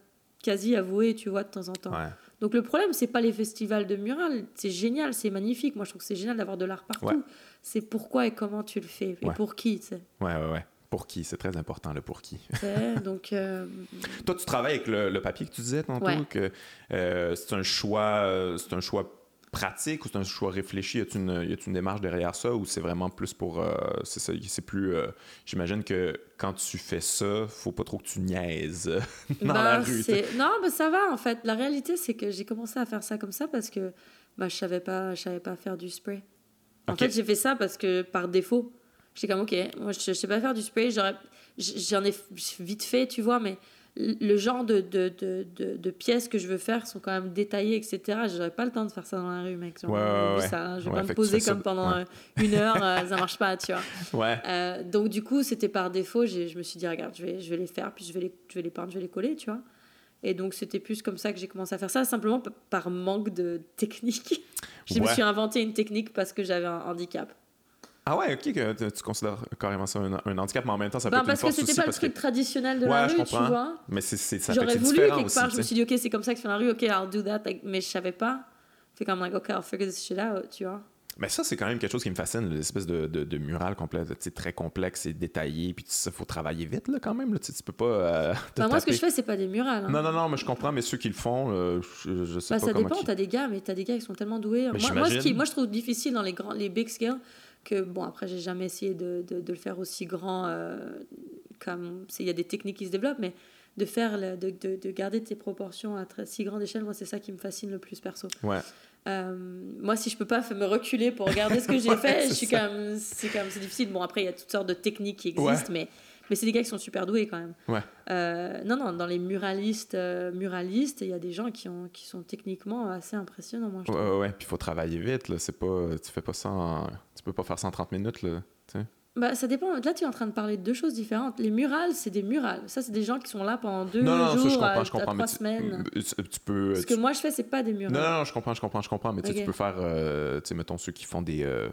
quasi avoués, tu vois, de temps en temps. Ouais. Donc le problème, c'est pas les festivals de murales. C'est génial, c'est magnifique. Moi, je trouve que c'est génial d'avoir de l'art partout. Ouais. C'est pourquoi et comment tu le fais. Et Ouais. pour qui, tu sais. ouais, ouais, ouais. Pour qui C'est très important, le pour qui. [laughs] Donc, euh, Toi, tu travailles avec le, le papier que tu disais tantôt, Ouais. que euh, c'est un choix, euh, c'est un choix pratique ou c'est un choix réfléchi? Y a-t-il une, une démarche derrière ça ou c'est vraiment plus pour, euh, c'est ça, c'est plus, euh, j'imagine que quand tu fais ça, faut pas trop que tu niaises [laughs] dans Ben, la rue. c'est- Non, mais ça va en fait. La réalité, c'est que j'ai commencé à faire ça comme ça parce que bah, je savais pas, je savais pas faire du spray. En fait, j'ai fait ça parce que par défaut, j'étais comme ok, moi je, je sais pas faire du spray. J'aurais, j'en ai vite fait, tu vois, mais le genre de, de, de, de, pièces que je veux faire sont quand même détaillées, etc. J'aurais pas le temps de faire ça dans la rue, mec. Genre, Ouais, ça, hein. Je vais pas me poser comme pendant euh, une heure, euh, ça marche pas, tu vois. [laughs] Euh, donc du coup, c'était par défaut. Je me suis dit, regarde, je vais, je vais les faire, puis je vais les, je vais les peindre, je vais les coller, tu vois. Et donc c'était plus comme ça que j'ai commencé à faire ça, simplement par manque de technique. [laughs] je me suis inventé une technique parce que j'avais un handicap. Ah ouais, ok, que tu, considères carrément ça un, un handicap, mais en même temps, ça peut Ben, être une parce que force c'était pas le parce que... truc traditionnel de Ouais, la je rue, tu vois. Mais c'est, c'est, ça J'aurais c'est voulu quelque aussi, part, je me suis dit, ok, c'est comme ça que tu fais la rue, ok, I'll do that, mais je savais pas. Fait comme, like, ok, I'll figure this shit out, tu vois. Mais ça, c'est quand même quelque chose qui me fascine, l'espèce de, de, de mural complet, très complexe et détaillé, puis ça, faut travailler vite, là, quand même, là, tu peux pas... euh, [laughs] te Ben, moi, ce que je fais, c'est pas des murales. hein. Non, non, non, mais je comprends, mais ceux qui le font, euh, je, je sais Bah, pas ça comment... dépend, qui- t'as des gars, mais t'as des gars qui sont tellement doués. Moi, moi, ce qui, moi, je trouve difficile dans les, grands, les big scale que, bon, après, j'ai jamais essayé de, de, de le faire aussi grand euh, comme. Il y a des techniques qui se développent, mais de faire, le- de, de, de garder tes proportions à très, si grande échelle, moi, c'est ça qui me fascine le plus perso. Ouais. Euh, moi, si je peux pas me reculer pour regarder ce que j'ai [laughs] Ouais, fait, c'est je suis ça. comme, c'est comme, c'est difficile. Bon, après, il y a toutes sortes de techniques qui existent, Ouais. mais, mais c'est des gars qui sont super doués quand même. Ouais. Euh, non, non, dans les muralistes, euh, muralistes, il y a des gens qui, ont, qui sont techniquement assez impressionnants, moi, je Ouais, ouais, ouais, puis il faut travailler vite, là, c'est pas... Tu fais pas ça en... Tu peux pas faire ça en 30 minutes, là, tu sais. Bah, ça dépend. Là, tu es en train de parler de deux choses différentes. Les murales, c'est des murales. Ça, c'est des gens qui sont là pendant deux Non, non, jours ça, je comprends, à, je comprends, à mais trois tu, semaines. tu, peux... Ce tu- que moi, je fais, c'est pas des murales. Non, non, non, je comprends, je comprends, je comprends, mais tu peux faire, euh, tu sais, mettons, ceux qui font des... euh,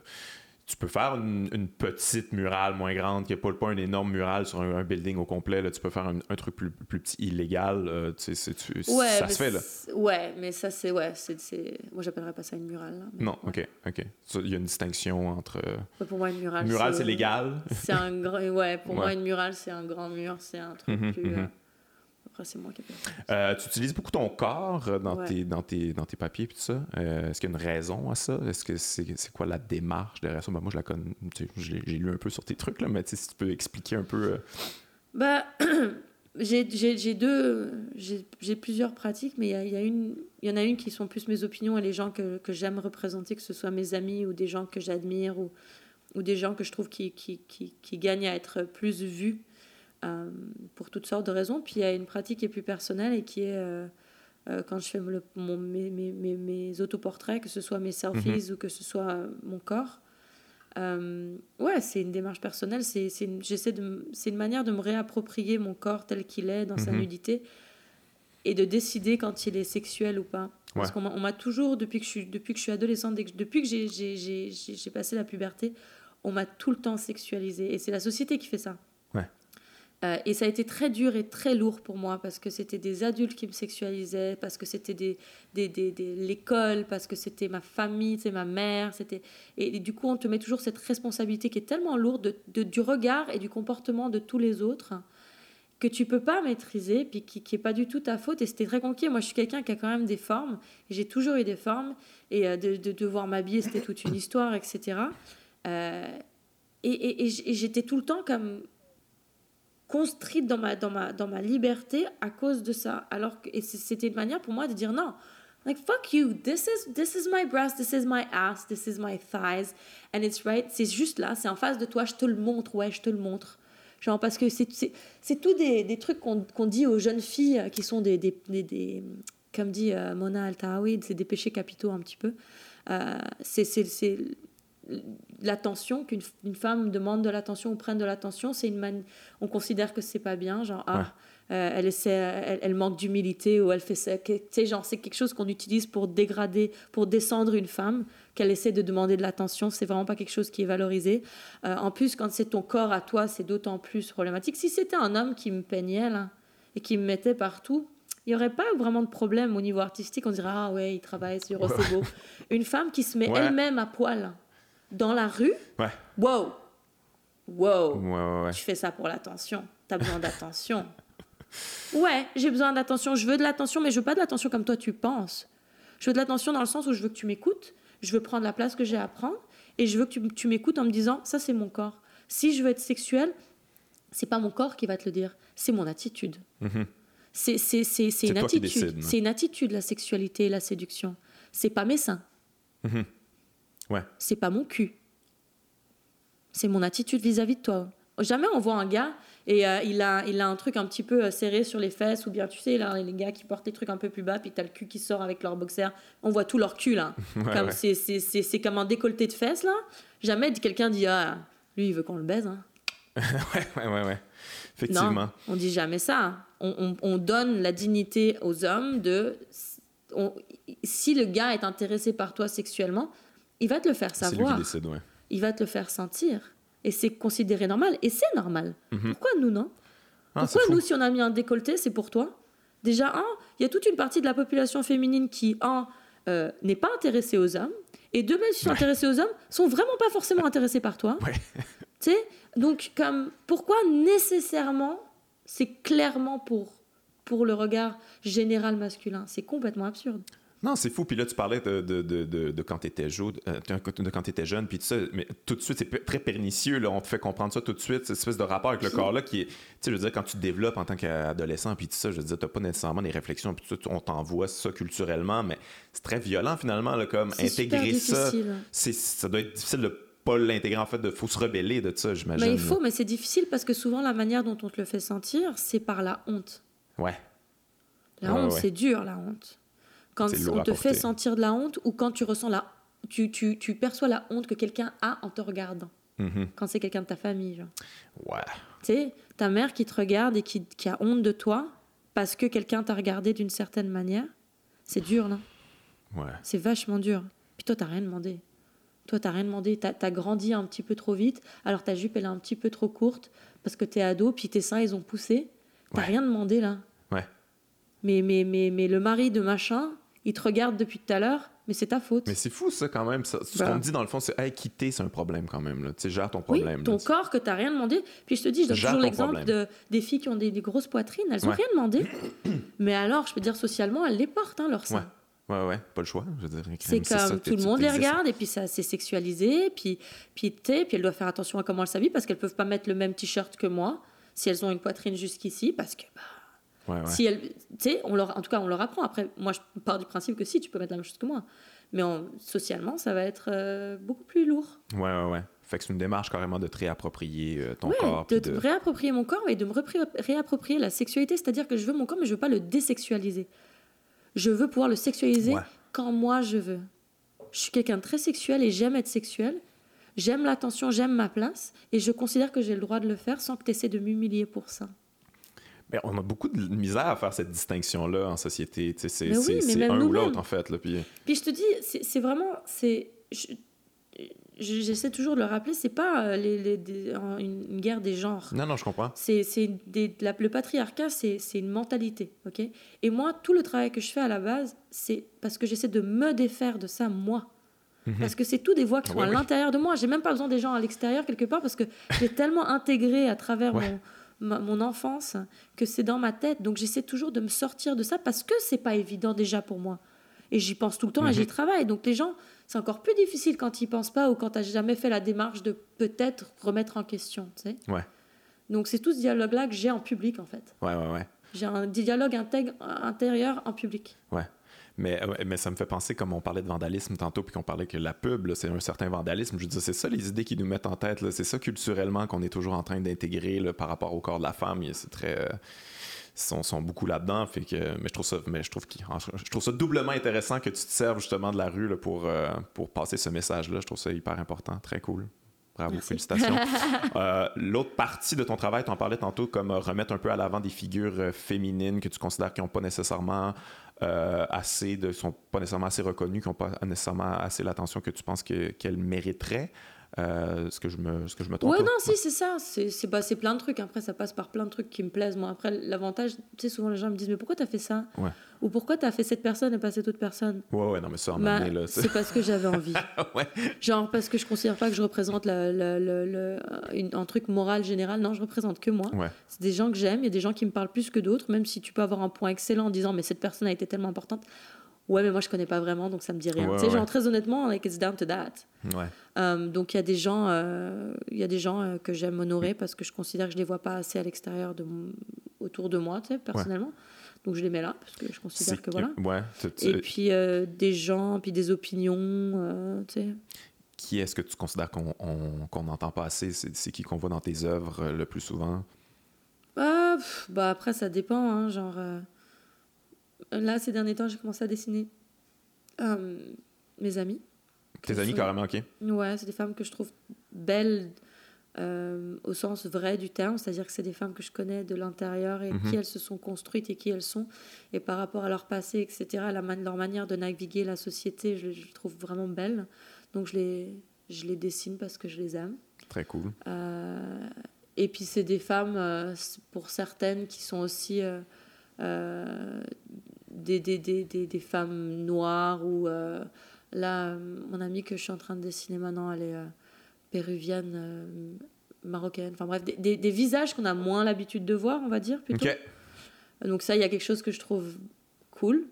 tu peux faire une, une petite murale moins grande, qui n'est pas, pas un énorme mural sur un, un building au complet, là, tu peux faire un, un truc plus, plus petit, illégal, euh, tu sais, c'est- tu- Ouais, ça se fait, là. Ouais, mais ça, c'est. Ouais, c'est, c'est... Moi, j'appellerais pas ça une murale. là, Non, ouais. ok, ok. Il y a une distinction entre... euh, Ouais, Pour moi, une murale. mural, c'est légal. C'est un grand. Ouais, pour moi, une murale, c'est un grand mur. C'est un truc Mhm, plus. mhm. euh, C'est moi qui. Euh, tu utilises beaucoup ton corps euh, dans, Ouais. tes, dans, tes, dans tes papiers et tout ça. Euh, Est-ce qu'il y a une raison à ça? Est-ce que c'est quoi la démarche derrière ça? Ben, moi, je la connais. J'ai lu un peu sur tes trucs, là, mais si tu peux expliquer un peu. euh, [clears throat] Bah, j'ai deux, plusieurs pratiques, mais il y, a- il y, a une- il y en a une qui sont plus mes opinions et les gens que, que j'aime représenter, que ce soit mes amis ou des gens que j'admire ou, ou des gens que je trouve qui, qui, qui, qui gagnent à être plus vus pour toutes sortes de raisons. Puis il y a une pratique qui est plus personnelle et qui est euh, euh, quand je fais le- mon, mes, mes, mes, mes autoportraits, que ce soit mes selfies ou que ce soit euh, mon corps. Euh, ouais, c'est une démarche personnelle. C'est une, de une manière de me réapproprier mon corps tel qu'il est dans sa Mhm. nudité et de décider quand il est sexuel ou pas. Parce qu'on m'a toujours, depuis que je suis, depuis que je suis adolescente, dès que- depuis que j'ai- passé la puberté, on m'a tout le temps sexualisée. Et c'est la société qui fait ça. Euh, et ça a été très dur et très lourd pour moi parce que c'était des adultes qui me sexualisaient, parce que c'était des, des, des- l'école, parce que c'était ma famille, c'est ma mère. C'était... Et, du coup, on te met toujours cette responsabilité qui est tellement lourde de, du regard et du comportement de tous les autres que tu peux pas maîtriser, puis qui, qui est pas du tout ta faute. Et c'était très compliqué. Moi, je suis quelqu'un qui a quand même des formes. J'ai toujours eu des formes. Et euh, de, de devoir m'habiller, c'était toute une histoire, etc. Euh, et, et j'étais tout le temps comme construite dans ma, dans, ma, dans ma liberté à cause de ça. Alors que, c'était une manière pour moi de dire non. Like, fuck you, this is, this is my breast, this is my ass, this is my thighs, and it's right, c'est juste là, c'est en face de toi, je te le montre, ouais, je te le montre. Genre, parce que c'est, c'est, c'est tout des, des trucs qu'on, dit aux jeunes filles euh, qui sont des, des, des, comme dit euh, Mona Al-Tahawi, c'est des péchés capitaux un petit peu. Euh, c'est l'attention, qu'une une femme demande de l'attention ou prenne de l'attention, c'est une on considère que c'est pas bien, genre ah, euh, elle essaie, elle, elle manque d'humilité ou elle fait ça, que- tu sais genre c'est quelque chose qu'on utilise pour dégrader, pour descendre une femme, qu'elle essaie de demander de l'attention, c'est vraiment pas quelque chose qui est valorisé. Euh, en plus quand c'est ton corps à toi, c'est d'autant plus problématique. Si c'était un homme qui me peignait là et qui me mettait partout, il n'y aurait pas vraiment de problème au niveau artistique. On dirait, ah ouais, il travaille sur oh, c'est beau. Une femme qui se met Ouais. elle-même à poil dans la rue, Ouais. wow, wow, Ouais, ouais, ouais. je fais ça pour l'attention. T'as besoin d'attention. [laughs] Ouais, j'ai besoin d'attention. Je veux de l'attention, mais je veux pas de l'attention comme toi tu penses. Je veux de l'attention dans le sens où je veux que tu m'écoutes, je veux prendre la place que j'ai à prendre, et je veux que tu, tu m'écoutes en me disant, ça c'est mon corps. Si je veux être sexuelle, c'est pas mon corps qui va te le dire, c'est mon attitude. Mhm. C'est c'est- c'est- c'est C'est une attitude. C'est une attitude, la sexualité et la séduction. C'est pas mes seins. Mhm. Ouais. C'est pas mon cul. C'est mon attitude vis-à-vis de toi. Jamais on voit un gars et euh, il, a, il a un truc un petit peu euh, serré sur les fesses, ou bien tu sais, là, les gars qui portent les trucs un peu plus bas, puis t'as le cul qui sort avec leur boxer. On voit tout leur cul, là. [laughs] Ouais, comme ouais. c'est- comme un décolleté de fesses, là. Jamais quelqu'un dit, ah, lui, il veut qu'on le baise. Hein. [laughs] ouais, ouais, ouais, ouais. Effectivement. Non, on dit jamais ça. On, on- on donne la dignité aux hommes de. on- si le gars est intéressé par toi sexuellement, il va te le faire lui qui savoir. décide, ouais. Il va te le faire sentir. Et c'est considéré normal. Et c'est normal. Mhm. Pourquoi nous, non Ah, Pourquoi nous, si on a mis un décolleté, c'est pour toi Déjà, un, il y a toute une partie de la population féminine qui, un, euh, n'est pas intéressée aux hommes. Et deux, même s'ils sont Ouais. intéressés aux hommes, sont vraiment pas forcément [laughs] intéressés par toi. Ouais. Tu sais Donc, comme, pourquoi nécessairement c'est clairement pour, pour le regard général masculin? C'est complètement absurde. Non, c'est fou. Puis là, tu parlais de, de, de, de, quand tu étais, t'étais jeune, puis tout ça. Mais tout de suite, c'est très pernicieux. Là, on te fait comprendre ça tout de suite, cette espèce de rapport avec le corps-là qui est. Tu sais, je veux dire, quand tu te développes en tant qu'adolescent, puis tout ça, je veux dire, t'as pas nécessairement des réflexions, puis tout ça, on t'envoie ça culturellement, mais c'est très violent finalement, là, comme intégrer ça. Ça doit être difficile de pas l'intégrer, en fait, de faut se rebeller de ça, j'imagine. Mais il faut, mais c'est difficile parce que souvent la manière dont on te le fait sentir, c'est par la honte. Ouais. La honte, ouais. c'est dur, la honte. Quand on te fait sentir de la honte ou quand tu ressens la... Tu, tu, tu perçois la honte que quelqu'un a en te regardant. Mhm. Quand c'est quelqu'un de ta famille, genre. Ouais. Tu sais, ta mère qui te regarde et qui, qui a honte de toi parce que quelqu'un t'a regardé d'une certaine manière, c'est dur, là. Ouais. C'est vachement dur. Puis toi, t'as rien demandé. Toi, t'as rien demandé. T'as as grandi un petit peu trop vite. Alors ta jupe, elle est un petit peu trop courte parce que t'es ado, puis tes seins, ils ont poussé. T'as Ouais. rien demandé, là. Ouais. Mais, mais, mais, mais le mari de machin, il te regarde depuis tout à l'heure, mais c'est ta faute. Mais c'est fou, ça, quand même. Ça, ce Ben. qu'on me dit, dans le fond, c'est hey, quitter, c'est un problème, quand même. là. Tu sais, gère ton oui, problème. ton là. corps que t'as rien demandé. Puis je te dis, je donne toujours ton l'exemple de, des filles qui ont des, des grosses poitrines. Elles ont Ouais. rien demandé. [coughs] mais alors, je peux dire, socialement, elles les portent, hein, leurs seins. Ouais. Ouais, ouais, pas le choix. Je veux dire, C'est ça, comme t'es- tout le tu monde les regarde et puis ça c'est sexualisé puis puis tu puis elle doit faire attention à comment elle s'habille parce qu'elles peuvent pas mettre le même t-shirt que moi si elles ont une poitrine jusqu'ici parce que bah, Ouais, ouais. si sais on leur en tout cas on leur apprend après moi je pars du principe que si tu peux mettre la même chose que moi mais en- socialement ça va être euh, beaucoup plus lourd Ouais, ouais, ouais. Fait que c'est une démarche carrément de te réapproprier euh, ton ouais, corps. de, de réapproprier mon corps et de me réapproprier la sexualité c'est-à-dire que je veux mon corps mais je veux pas le désexualiser je veux pouvoir le sexualiser quand moi je veux. Je suis quelqu'un de très sexuel et j'aime être sexuel. J'aime l'attention, j'aime ma place et je considère que j'ai le droit de le faire sans que tu essaies de m'humilier pour ça. Mais on a beaucoup de misère à faire cette distinction-là en société. C'est oui, un ou l'autre, en fait. Là, puis... Puis je te dis, c'est vraiment, c'est, je- je- j'essaie toujours de le rappeler, c'est pas euh, les, les- des- en- une, une guerre des genres. Non, non, je comprends. C'est, le patriarcat, c'est, une mentalité, ok? Et moi, tout le travail que je fais à la base, c'est parce que j'essaie de me défaire de ça, moi. Parce que c'est tout des voix qui sont Mhm. Ouais, à oui. l'intérieur de moi. J'ai même pas besoin des gens à l'extérieur quelque part parce que j'ai tellement intégré à travers Ouais. mon, mon enfance que c'est dans ma tête. Donc j'essaie toujours de me sortir de ça parce que c'est pas évident déjà pour moi. Et j'y pense tout le temps et Mhm. j'y travaille. Donc les gens, c'est encore plus difficile quand ils pensent pas ou quand tu jamais fait la démarche de peut-être remettre en question. Tu sais Ouais. Donc c'est tout ce dialogue-là que j'ai en public en fait. Ouais, ouais, ouais. J'ai un dialogue intègre- intérieur en public. Ouais. Mais, ouais, mais ça me fait penser, comme on parlait de vandalisme tantôt, puis qu'on parlait que la pub, c'est un certain vandalisme. Je veux dire, c'est ça les idées qui nous mettent en tête. C'est ça culturellement qu'on est toujours en train d'intégrer par rapport au corps de la femme. C'est très. euh, ils sont, sont beaucoup là-dedans. Fait que, mais je trouve ça, mais je trouve, qu'il- je trouve ça doublement intéressant que tu te serves justement de la rue là, pour, euh, pour passer ce message-là. Je trouve ça hyper important. Très cool. Bravo, Merci. félicitations. [laughs] Euh, L'autre partie de ton travail, tu en parlais tantôt, comme euh, remettre un peu à l'avant des figures euh, féminines que tu considères qui n'ont pas nécessairement euh, assez de, sont pas nécessairement assez reconnues, qui n'ont pas nécessairement assez l'attention que tu penses que- qu'elles mériteraient. Euh, ce que je me, ce que je me trompe Ouais, non, si, c'est ça. C'est c'est bah, c'est plein de trucs. Après, ça passe par plein de trucs qui me plaisent. Moi, après, l'avantage, tu sais, souvent les gens me disent Mais pourquoi t'as fait ça? Ouais. Ou pourquoi t'as fait cette personne et pas cette autre personne? Ouais, ouais, non, mais ça, en Bah, c'est- parce que j'avais envie. [laughs] ouais. Genre, parce que je considère pas que je représente la- la- la- le- une- un truc moral général. Non, je représente que moi. C'est des gens que j'aime. Il y a des gens qui me parlent plus que d'autres, même si tu peux avoir un point excellent en disant Mais cette personne a été tellement importante. Ouais, mais moi, je connais pas vraiment, donc ça me dit rien. Ouais, tu sais, genre, très honnêtement, like, it's down to that. Euh, donc il y a des gens, euh, il y a des gens euh, que j'aime honorer parce que je considère que je les vois pas assez à l'extérieur de autour de moi, tu sais, personnellement. Donc je les mets là parce que je considère que voilà. Ouais. Et puis euh, des gens, puis des opinions, euh, tu sais. qui est-ce que tu considères qu'on n'entend pas assez? C'est qui qu'on voit dans tes œuvres le plus souvent? Ah, bah après, ça dépend. Hein, genre, euh, là, ces derniers temps, j'ai commencé à dessiner euh, mes amis. Tes amis, carrément, ok. Ouais, c'est des femmes que je trouve belles euh, au sens vrai du terme, c'est-à-dire que c'est des femmes que je connais de l'intérieur et qui mhm. elles se sont construites et qui elles sont. Et par rapport à leur passé, etc., la leur manière de naviguer la société, je, je les trouve vraiment belles. Donc je les, je les dessine parce que je les aime. Très cool. Euh, et puis c'est des femmes, euh, pour certaines, qui sont aussi des, des, des, des, femmes noires ou là, mon amie que je suis en train de dessiner maintenant, elle est péruvienne, euh, marocaine, enfin bref, des, des, visages qu'on a moins l'habitude de voir, on va dire plutôt. Donc ça, il y a quelque chose que je trouve cool.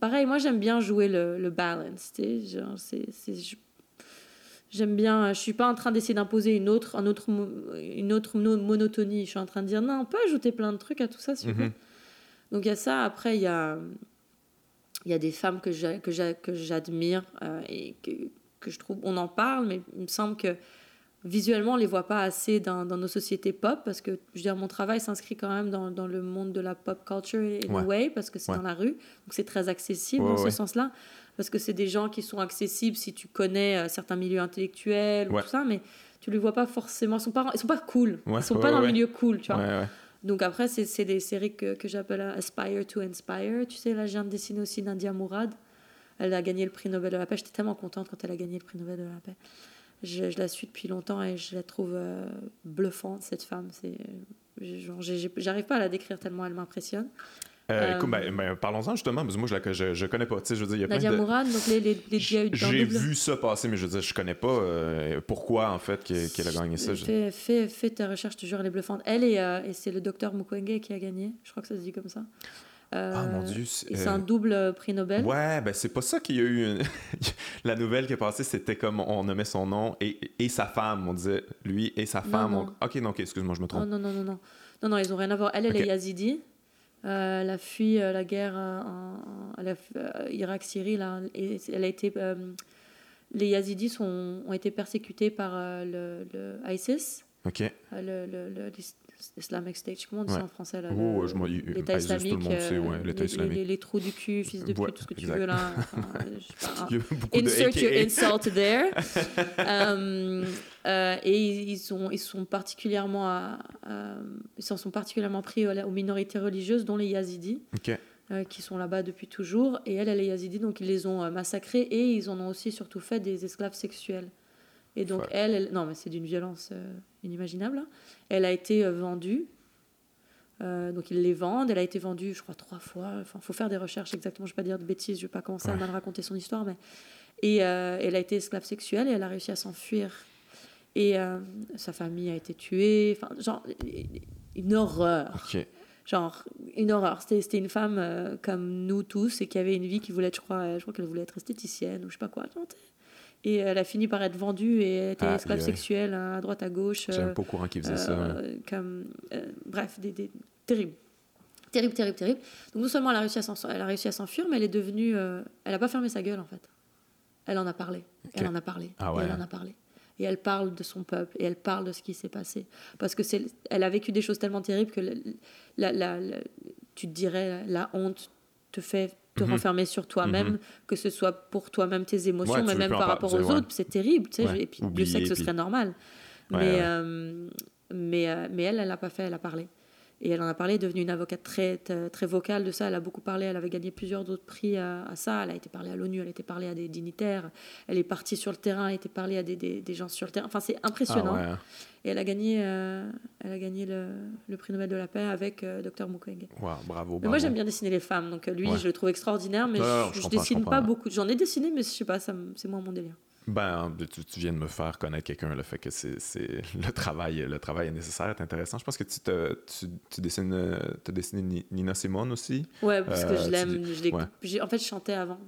Pareil, moi j'aime bien jouer le, le balance, J'aime bien, je suis pas en train d'essayer d'imposer une autre, un autre, une autre monotonie. Je suis en train de dire non, on peut ajouter plein de trucs à tout ça. Donc il y a ça. Après, il y a, il y a des femmes que j'admire euh, et que, que je trouve, on en parle, mais il me semble que visuellement, on les voit pas assez dans, dans, nos sociétés pop, parce que, je veux dire, mon travail s'inscrit quand même dans, dans, le monde de la pop culture et ouais. way, parce que c'est dans la rue, donc c'est très accessible dans ce sens-là, parce que c'est des gens qui sont accessibles si tu connais euh, certains milieux intellectuels ou tout ça, mais tu les vois pas forcément, ils sont pas, ils sont pas cool, ils sont pas dans le milieu cool, tu vois. Donc après, c'est des séries que, que j'appelle Aspire to Inspire. Tu sais, là, je viens de dessiner aussi Nadia Mourad. Elle a gagné le prix Nobel de la paix. J'étais tellement contente quand elle a gagné le prix Nobel de la paix. Je, la suis depuis longtemps et je la trouve euh, bluffante, cette femme. C'est, j'arrive pas à la décrire tellement elle m'impressionne. Euh, écoute, ben, ben, parlons-en justement, parce que moi, je, je, je connais pas. Tu sais, je veux dire, y a Nadia de... Mourad, donc les, les, les J'ai vu ça passer, mais je veux dire, je connais pas euh, pourquoi, en fait, qu'elle a gagné ça. Fais, fais, fais, ta recherche, jure, elle est bluffante. Elle et, et c'est le docteur Mukwege qui a gagné. Je crois que ça se dit comme ça ah mon Dieu. C'est un double euh, prix Nobel. Ouais, ben c'est pas ça qu'il y a eu. [laughs] la nouvelle qui est passée, c'était comme on nommait son nom et, et, sa femme. On disait lui et sa femme. Ok, non, excuse-moi, je me trompe. Non, non, non, non. Non, non, ils ont rien à voir. Elle, elle est yazidi. Euh, elle a fui euh, la guerre en, Irak-Syrie. Là, et elle a été. les yazidis ont été persécutés par le, le, ISIS. Ok. Le, le, Islamic State, comment on dit ça en français là, oh, L'État islamique, euh, les, les, trous du cul, fils de pute, tout ce que tu veux là. [laughs] insert your insult there. um, [laughs] euh, et ils, sont, ils sont particulièrement, à, ils s'en sont particulièrement pris aux, minorités religieuses, dont les Yazidis. Euh, qui sont là-bas depuis toujours. Et elle, elle est yazidi, donc ils les ont massacrés et ils en ont aussi surtout fait des esclaves sexuels. Et donc elle, elle, non, mais c'est d'une violence inimaginable. Hein. Elle a été euh, vendue. Euh, donc ils les vendent. Elle a été vendue, je crois, trois fois. Enfin, faut faire des recherches exactement. Je vais pas dire de bêtises. Je vais pas commencer à mal raconter son histoire, mais et euh, elle a été esclave sexuelle et elle a réussi à s'enfuir. Et sa famille a été tuée. Enfin, genre une horreur. Genre une horreur. C'était une femme comme nous tous et qui avait une vie qui voulait être, je crois, je crois qu'elle voulait être esthéticienne ou je sais pas quoi. Et elle a fini par être vendue et elle était ah, esclave sexuelle à droite, à gauche. J'aime pas au courant qui faisait ça. Euh, comme, euh, bref, des, des, terrible. Terrible, terrible, terrible. Donc non seulement elle a réussi à s'enfuir, mais elle est devenue... Euh, elle n'a pas fermé sa gueule, en fait. Elle en a parlé. Elle en a parlé. Ah elle en a parlé. Et elle parle de son peuple et elle parle de ce qui s'est passé. Parce que c'est, elle a vécu des choses tellement terribles que la, la, tu te dirais la honte te fait te mhm. renfermer sur toi-même, mhm. que ce soit pour toi-même tes émotions, mais même par rapport aux autres, c'est terrible, tu sais, et puis Dieu sait que ce serait normal. mais, euh, mais, euh, mais elle, elle l'a pas fait, elle a parlé. Et elle en a parlé, devenue une avocate très, très vocale de ça. Elle a beaucoup parlé. Elle avait gagné plusieurs autres prix à, ça. Elle a été parlée à l'ONU, elle a été parlée à des dignitaires. Elle est partie sur le terrain, elle a été parlée à des, des, des gens sur le terrain. Enfin, c'est impressionnant. Ah Et elle a gagné, euh, elle a gagné le, le, prix Nobel de la paix avec euh, Dr Mukwege. bravo, bravo. Mais moi, j'aime bien dessiner les femmes. Donc, lui, je le trouve extraordinaire. Mais je, ne dessine pas beaucoup. J'en ai dessiné, mais je sais pas, c'est moins mon délire. Ben, tu, viens de me faire connaître quelqu'un, le fait que c'est, [laughs] le travail, le travail est nécessaire, c'est intéressant. Je pense que tu, te, tu, tu dessines, as dessiné Nina Simone aussi. Ouais, parce que je euh, l'aime. Je en fait, je chantais avant.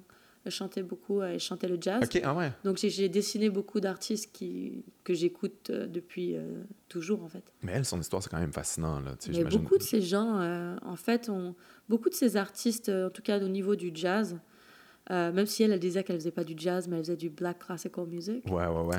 Je chantais beaucoup et je chantais le jazz. Ok, ah ouais. Donc j'ai, dessiné beaucoup d'artistes qui, que j'écoute euh, depuis euh, toujours, en fait. Mais elle, son histoire, c'est quand même fascinant. Là, Mais beaucoup de ces gens, en fait, ont, beaucoup de ces artistes, en tout cas au niveau du jazz, Euh, même si elle, elle disait qu'elle faisait pas du jazz, mais elle faisait du black classical music. Ouais, ouais, ouais.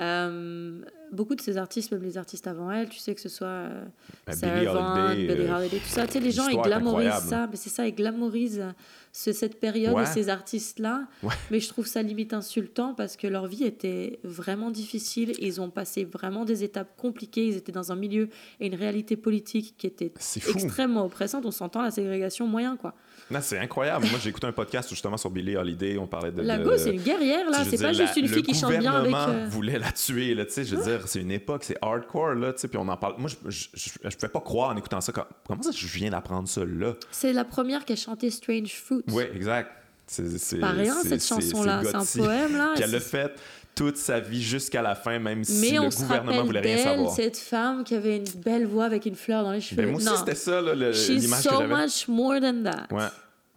Euh, beaucoup de ces artistes, même les artistes avant elle, tu sais que ce soit euh, Ben, Sarah Vaughan, Billie euh, Holiday, tout ça. Tu sais, les gens, ils glamourisent ça. Mais c'est ça, ils glamourisent cette période Ouais. et ces artistes-là. Ouais. Mais je trouve ça limite insultant parce que leur vie était vraiment difficile. Ils ont passé vraiment des étapes compliquées. Ils étaient dans un milieu et une réalité politique qui était extrêmement oppressante. On s'entend la ségrégation moyen, quoi. C'est incroyable. Moi, j'ai écouté un podcast justement sur Billie Holiday. On parlait de. La de- c'est une guerrière, là. C'est pas juste la- une fille qui chante bien avec. Le gouvernement euh, voulait la tuer, là, tu sais. Je veux dire, c'est une époque, c'est hardcore, là, tu sais. Puis on en parle. Moi, je, je, je, je pouvais pas croire en écoutant ça. comme- Comment ça, je viens d'apprendre ça là? C'est la première qui a chanté Strange Oui, exact. C'est Pas rien, cette chanson-là. C'est un poème, là. Puis elle l'a fait toute sa vie jusqu'à la fin, même si Mais le gouvernement voulait rien savoir. cette femme qui avait une belle voix avec une fleur dans les cheveux. Ben, moi aussi, c'était ça, l'image que so j'avais. much more than that. Ouais,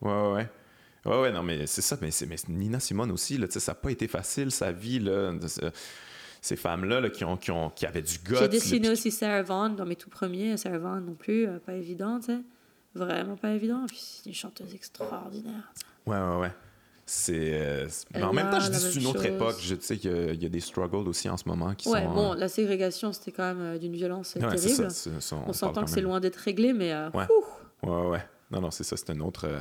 ouais, ouais, ouais. Ouais, non, mais c'est ça. Mais, mais Nina Simone aussi, là, ça n'a pas été facile, sa vie, là. ces femmes-là là, qui, ont, qui, ont, qui avaient du guts. J'ai dessiné aussi Sarah Vaughan dans mes tout premiers. Sarah Vaughan non plus, euh, pas évident, tu sais. Vraiment pas évident. Puis c'est une chanteuse extraordinaire. Ouais, ouais, ouais. C'est. euh, mais en même temps, je dis c'est une autre chose. époque. Je sais qu'il y a- il y a des struggles aussi en ce moment qui Ouais, sont. bon, euh, la ségrégation, c'était quand même euh, d'une violence ouais, terrible. ça. On s'entend que c'est loin d'être réglé, mais. euh, Ouais. Ouais, ouais, ouais. Non, non, c'est ça. C'est une autre. euh,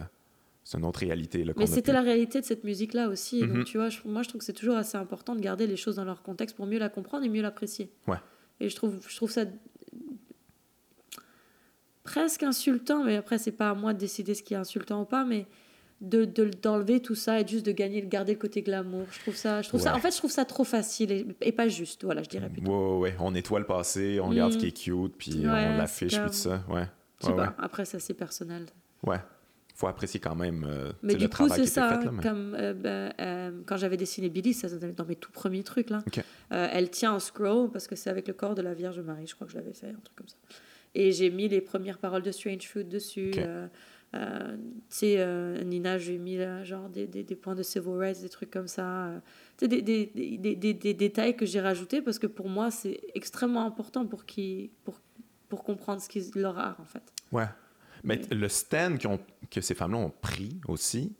c'est une autre réalité. Là, Mais c'était pu- la réalité de cette musique-là aussi. Mhm. Donc, tu vois, je- moi, je trouve que c'est toujours assez important de garder les choses dans leur contexte pour mieux la comprendre et mieux l'apprécier. Ouais. Et je trouve, je trouve ça presque insultant, mais après, c'est pas à moi de décider ce qui est insultant ou pas, mais de de- d'enlever tout ça et juste de gagner, de garder le côté glamour. Je trouve ça, je trouve ça, en fait, je trouve ça trop facile et, et pas juste. Voilà, je dirais plutôt. Ouais, ouais, ouais. On nettoie le passé, on regarde Mm. ce qui est cute, puis on l'affiche, puis tout ça. Ouais. Pas. Après, ça, c'est personnel. Ouais. Faut apprécier quand même euh, Mais du le coup, c'est ça. fait. Là, mais- Comme euh, ben, euh, quand j'avais dessiné Billy, ça c'était dans mes tout premiers trucs là. Euh, elle tient un scroll parce que c'est avec le corps de la Vierge Marie, je crois que je l'avais fait, un truc comme ça. Et j'ai mis les premières paroles de Strange Fruit dessus. Euh, euh, tu sais, euh, Nina, j'ai mis là, genre des, des, des points de civil rights, des trucs comme ça. euh, tu sais, des, des, des, des, des- des détails que j'ai rajoutés parce que pour moi, c'est extrêmement important pour, qui, pour, pour comprendre ce leur art en fait. Ouais. Mais le stand ont- que ces femmes-là ont pris aussi,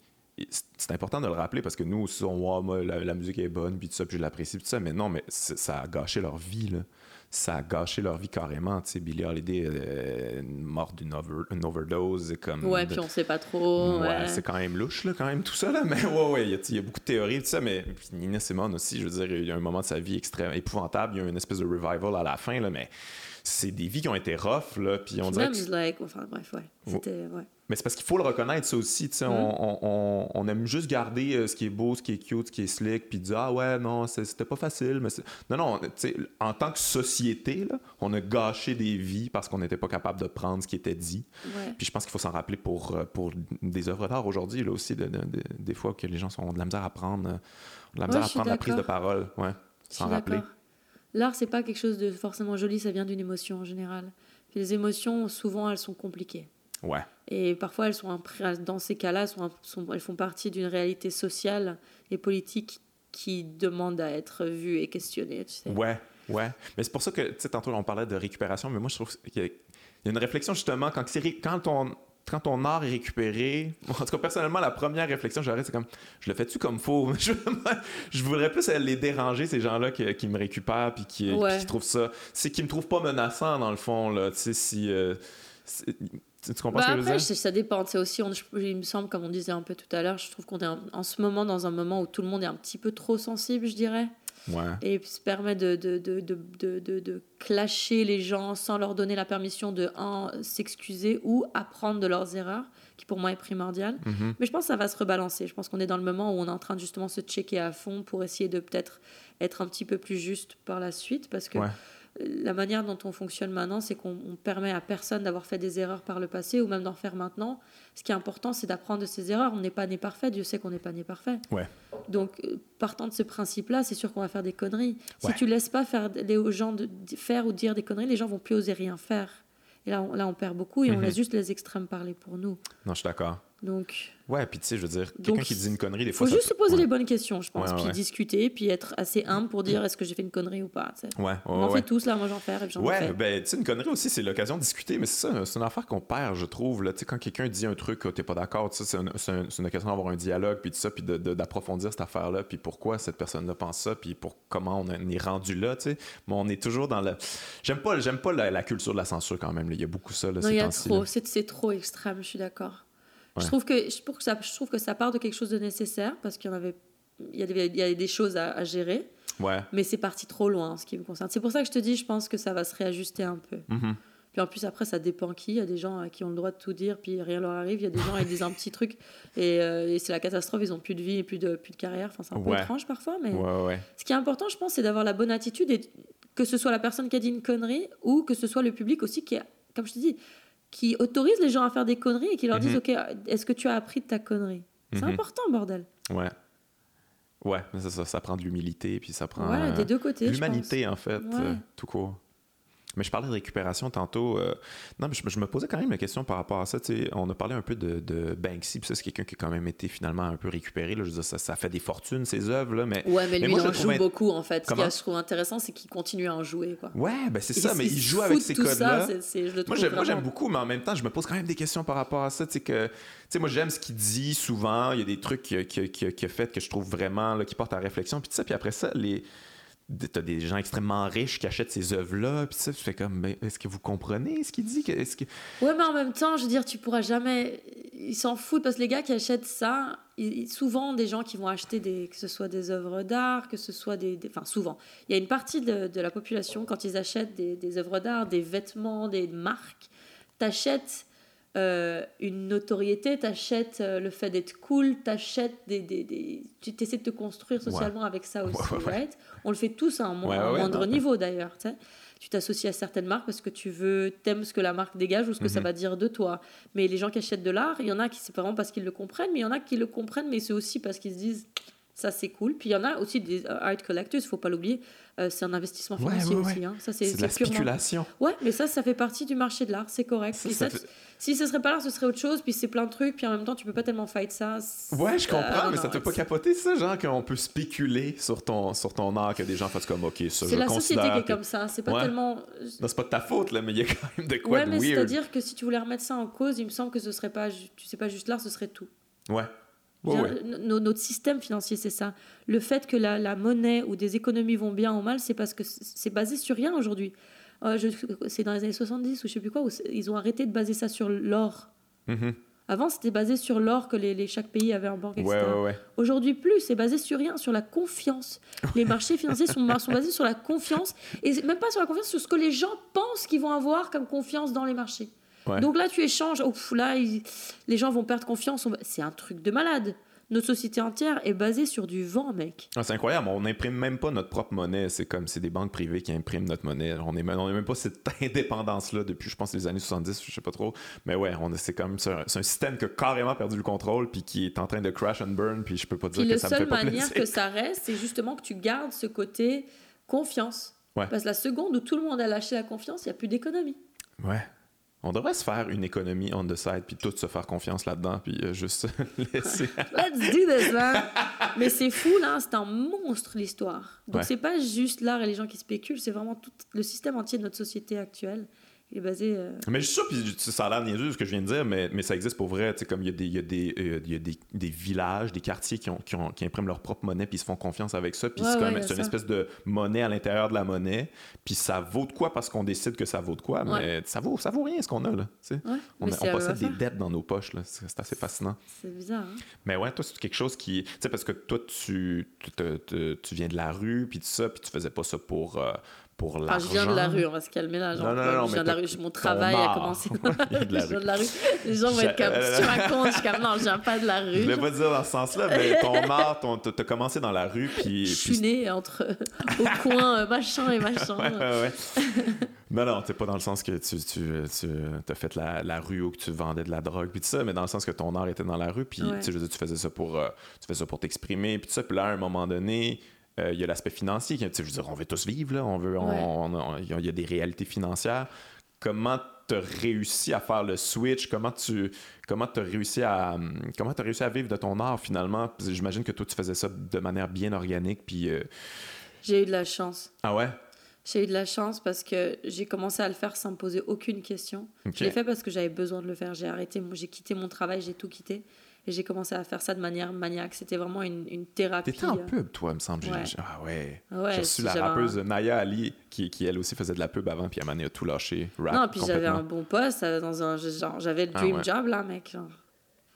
c'est important de le rappeler parce que nous aussi, on voit, moi, la, la musique est bonne, puis tout ça, puis je l'apprécie, puis tout ça, mais non, mais ça a gâché leur vie, là. Ça a gâché leur vie carrément, tu sais. Billie Holiday euh, morte d'une over- une overdose, comme... Ouais, de- puis on sait pas trop. Ouais, ouais. c'est quand même louche, là, quand même, tout ça, là. Mais ouais, ouais, il y y, a beaucoup de théories, tout ça. Mais puis Nina Simone aussi, je veux dire, il y a un moment de sa vie extrêmement épouvantable. Il y a une espèce de revival à la fin, là. Mais c'est des vies qui ont été rough, là. Puis on dirait même, que- like, enfin bref, ouais. C'était, ouais. Mais c'est parce qu'il faut le reconnaître, ça aussi. tu sais, Mm. on, on- on- on aime juste garder euh, ce qui est beau, ce qui est cute, ce qui est slick, puis dire Ah ouais, non, c'était pas facile. Mais non, non, tu sais, en tant que société, là, on a gâché des vies parce qu'on n'était pas capable de prendre ce qui était dit. ouais. Puis je pense qu'il faut s'en rappeler pour, euh, pour des œuvres d'art aujourd'hui, là aussi, de- de- de- des fois que les gens sont ont de la misère à prendre, euh, de la misère à prendre la prise de parole. Ouais, s'en rappeler. L'art, c'est pas quelque chose de forcément joli, ça vient d'une émotion en général. Puis les émotions, souvent, elles sont compliquées. Ouais, Et parfois, elles sont dans ces cas-là, sont, sont- elles font partie d'une réalité sociale et politique qui demande à être vue et questionnée. Tu sais. ouais, ouais. Mais c'est pour ça que, tu sais, tantôt, on parlait de récupération, mais moi, je trouve qu'il y a, il y a une réflexion, justement, quand, quand ton quand ton art est récupéré, [laughs] en tout cas personnellement la première réflexion j'aurais c'est comme je le fais-tu comme faux? [laughs] Je, je voudrais plus les déranger ces gens-là qui, qui me récupèrent puis qui, Ouais. qui trouvent ça c'est qui me trouvent pas menaçant dans le fond là tu sais si euh, tu comprends Bah ce que je après, veux dire? je- ça dépend. C'est aussi, on- je- il me semble, comme on disait un peu tout à l'heure, je trouve qu'on est en, en ce moment dans un moment où tout le monde est un petit peu trop sensible, je dirais. Ouais et se permet de, de, de, de, de, clasher les gens sans leur donner la permission de, s'excuser ou apprendre de leurs erreurs, qui pour moi est primordial. Mhm. Mais je pense que ça va se rebalancer. Je pense qu'on est dans le moment où on est en train de justement se checker à fond pour essayer de peut-être être un petit peu plus juste par la suite, parce que Ouais. La manière dont on fonctionne maintenant, c'est qu'on on permet à personne d'avoir fait des erreurs par le passé ou même d'en faire maintenant. Ce qui est important, c'est d'apprendre de ses erreurs. On n'est pas né parfait, Dieu sait qu'on n'est pas né parfait. Ouais. Donc, euh, partant de ce principe-là, c'est sûr qu'on va faire des conneries. Ouais. Si tu laisses pas faire les gens de, faire ou dire des conneries, les gens vont plus oser rien faire. Et là, on, là, on perd beaucoup et on Mhm. laisse juste les extrêmes parler pour nous. non je suis d'accord Donc, Ouais, puis tu sais, je veux dire, quelqu'un qui dit une connerie, des faut fois. ça juste se poser ouais. les bonnes questions, je pense, Ouais, ouais, puis discuter, puis être assez humble pour dire est-ce que j'ai fait une connerie ou pas. Ouais, On en fait tous, là, moi j'en fais, j'en ai Ouais, fait. ben, tu sais, une connerie aussi, c'est l'occasion de discuter, mais c'est ça, c'est une affaire qu'on perd, je trouve. Tu sais, quand quelqu'un dit un truc, que t'es pas d'accord, tu sais, c'est, un- une occasion d'avoir un dialogue, puis tout ça, puis de- de- d'approfondir cette affaire-là, puis pourquoi cette personne-là pense ça, puis pour comment on est rendu là, tu sais. Mais on est toujours dans le. J'aime pas, pas la, la culture de la censure quand même, là. il y a beaucoup ça, là, Non, ces il y a trop, c'est trop extrême, je suis d'accord. Ouais. Je trouve que je trouve que ça je trouve que ça part de quelque chose de nécessaire parce qu'il y en avait il y a des, il y a des choses à, à gérer, Ouais. mais c'est parti trop loin en ce qui me concerne. C'est pour ça que je te dis, je pense que ça va se réajuster un peu. Mhm. Puis en plus, après, ça dépend qui. Il y a des gens euh, qui ont le droit de tout dire, puis rien leur arrive. Il y a des gens qui disent un petit truc et, euh, et c'est la catastrophe. Ils ont plus de vie et plus de, plus de carrière. Enfin, c'est un peu étrange parfois, mais ouais. ce qui est important, je pense, c'est d'avoir la bonne attitude et que ce soit la personne qui a dit une connerie ou que ce soit le public aussi qui, a- comme je te dis, qui autorise les gens à faire des conneries et qui leur Mhm. disent, OK, est-ce que tu as appris de ta connerie? C'est Mhm. important, bordel. Ouais. Ouais, mais ça, ça prend de l'humilité, puis ça prend. Voilà, euh, des deux côtés. L'humanité, en fait, Ouais. euh, tout court. Mais je parlais de récupération tantôt. euh, non, mais je, je me posais quand même la question par rapport à ça. On a parlé un peu de, de Banksy, puis ça, c'est quelqu'un qui a quand même été finalement un peu récupéré. Là. Je veux dire, ça, ça fait des fortunes, ses œuvres, là, mais... Ouais, mais Mais lui, moi, il en joue beaucoup, en fait. Ce que je trouve intéressant, c'est qu'il continue à en jouer, quoi. Ouais, ben c'est ça, mais il joue avec ces ça, codes-là. Moi, j'aime, vraiment- beaucoup, mais en même temps, je me pose quand même des questions par rapport à ça. Que, moi, j'aime ce qu'il dit souvent. Il y a des trucs qu'il a, fait que je trouve vraiment, là, qui portent à réflexion. Puis, tu sais, puis après ça, les. T'as des gens extrêmement riches qui achètent ces œuvres-là, puis ça, tu fais comme, ben, est-ce que vous comprenez ce qu'il dit? Est-ce que... Ouais, mais en même temps, je veux dire, tu pourras jamais. Ils s'en foutent parce que les gars qui achètent ça, souvent des gens qui vont acheter des, que ce soit des œuvres d'art, que ce soit des, des- Enfin, souvent. Il y a une partie de, de la population, quand ils achètent des, des œuvres d'art, des vêtements, des marques, t'achètes euh, une notoriété, t'achètes euh, le fait d'être cool, t'achètes des, des, des- Tu essaies de te construire socialement avec ça aussi, Ouais, ouais, On le fait tous à un, mo- moindre non, niveau d'ailleurs, tu t'associes à certaines marques parce que tu veux, t'aimes ce que la marque dégage ou ce que ça Mhm. va dire de toi. Mais les gens qui achètent de l'art, il y en a qui c'est vraiment parce qu'ils le comprennent, mais il y en a qui le comprennent, mais c'est aussi parce qu'ils se disent ça c'est cool. Puis il y en a aussi des euh, art collectors, il faut pas l'oublier, euh, c'est un investissement financier ouais, ouais. aussi. hein. Ça c'est C'est de la purement- spéculation. Ouais, mais ça, ça fait partie du marché de l'art, c'est correct. Ça, ça ça, fait- Si ce serait pas l'art, ce serait autre chose, puis c'est plein de trucs, puis en même temps, tu peux pas tellement fight ça. C'est- Ouais, je comprends, Euh, mais ça te pas capoter, ça, genre, qu'on peut spéculer sur ton, sur ton art, que des gens fassent comme, OK, ça, je C'est la société qui est que- comme ça, c'est pas tellement. Non, c'est pas de ta faute, là, mais il y a quand même de quoi Ouais, de mais weird. c'est-à-dire que si tu voulais remettre ça en cause, il me semble que ce serait pas, tu sais pas juste l'art, ce serait tout. Ouais. Ouais, ouais. Notre système financier, c'est ça. Le fait que la, la monnaie ou des économies vont bien ou mal, c'est parce que c'est basé sur rien aujourd'hui. Euh, c'est dans les années 70 ou je sais plus quoi, où ils ont arrêté de baser ça sur l'or. Mhm. Avant, c'était basé sur l'or que les, les- chaque pays avait en banque, etc. Ouais, ouais, ouais. Aujourd'hui, plus, c'est basé sur rien, sur la confiance. Les marchés financiers sont, sont basés sur la confiance, et même pas sur la confiance, sur ce que les gens pensent qu'ils vont avoir comme confiance dans les marchés. Ouais. Donc là, tu échanges, ouf, là, ils- les gens vont perdre confiance. C'est un truc de malade. Notre société entière est basée sur du vent, mec. Ah, c'est incroyable, on n'imprime même pas notre propre monnaie. C'est comme c'est des banques privées qui impriment notre monnaie. On n'est même, on est même pas cette [laughs] indépendance-là depuis, je pense, les années 70, je sais pas trop. Mais ouais, c'est comme c'est un, système qui a carrément perdu le contrôle puis qui est en train de crash and burn. Puis je peux pas dire Puis que la ça me fait seule pas manière plaisir. que ça reste, c'est justement que tu gardes ce côté confiance. Ouais. Parce que la seconde où tout le monde a lâché la confiance, il n'y a plus d'économie. Ouais. On devrait se faire une économie on the side puis tous se faire confiance là-dedans puis euh, juste [laughs] laisser. [laughs] Let's do this, man. Mais c'est fou, là, c'est un monstre l'histoire. Donc Ouais. c'est pas juste l'art et les gens qui spéculent, c'est vraiment tout le système entier de notre société actuelle. Il est basé. euh, Mais je suis sûr, puis ça a l'air niaiseux ce que je viens de dire, mais, mais ça existe pour vrai. Tu sais, comme il y a, des, y a, des, euh, y a des, des villages, des quartiers qui, ont, qui, ont- qui impriment leur propre monnaie, puis ils se font confiance avec ça. Puis Ouais, c'est ouais, une ça. espèce de monnaie à l'intérieur de la monnaie. Puis ça vaut de quoi parce qu'on décide que ça vaut de quoi, mais ça vaut, ça vaut rien ce qu'on a là. On, a- on possède des faire. dettes dans nos poches, là. C'est assez fascinant. C'est bizarre. hein. Mais ouais, toi, c'est quelque chose qui. Tu sais, parce que toi, tu, tu, tu viens de la rue, puis tout ça, puis tu faisais pas ça pour, euh, pour Enfin, l'argent. je viens de la rue, on va se calmer là. genre, Non, non, non, je viens de la rue, mon travail a commencé. [laughs] je viens de la rue. Les gens vont être comme, Je- [laughs] tu racontes, je suis comme, non, je viens pas de la Je rue. voulais pas dire dans ce sens-là, mais [laughs] ton art, ton, t'as commencé dans la rue, puis. Je suis née entre, au coin, euh, machin et machin. Ouais, ouais, ouais. non, non, c'est pas dans le sens que tu, tu, tu as fait la, la rue ou que tu vendais de la drogue, puis tout ça, mais dans le sens que ton art était dans la rue, puis Ouais. je tu faisais ça pour, euh, tu faisais ça pour t'exprimer, puis tout ça, puis là, à un moment donné, euh, il y a l'aspect financier, je veux dire, on veut tous vivre, là, on veut, Ouais. il y a- des réalités financières. comment tu as réussi à faire le switch, comment tu comment as réussi à comment as réussi à vivre de ton art finalement? J'imagine que toi tu faisais ça de manière bien organique puis euh, J'ai eu de la chance. Ah ouais? J'ai eu de la chance parce que j'ai commencé à le faire sans me poser aucune question. Je l'ai fait parce que j'avais besoin de le faire. J'ai arrêté, j'ai quitté mon travail, j'ai tout quitté. Et j'ai commencé à faire ça de manière maniaque. C'était vraiment une, une thérapie. T'étais en euh. pub, toi, me semble. Ah ouais. ouais j'ai reçu la rappeuse Naya Ali, qui, qui, elle aussi faisait de la pub avant, puis elle m'a tout lâché. Rap, non, puis j'avais un bon poste. Euh, dans un, genre, j'avais le ah dream job, là, mec. Genre.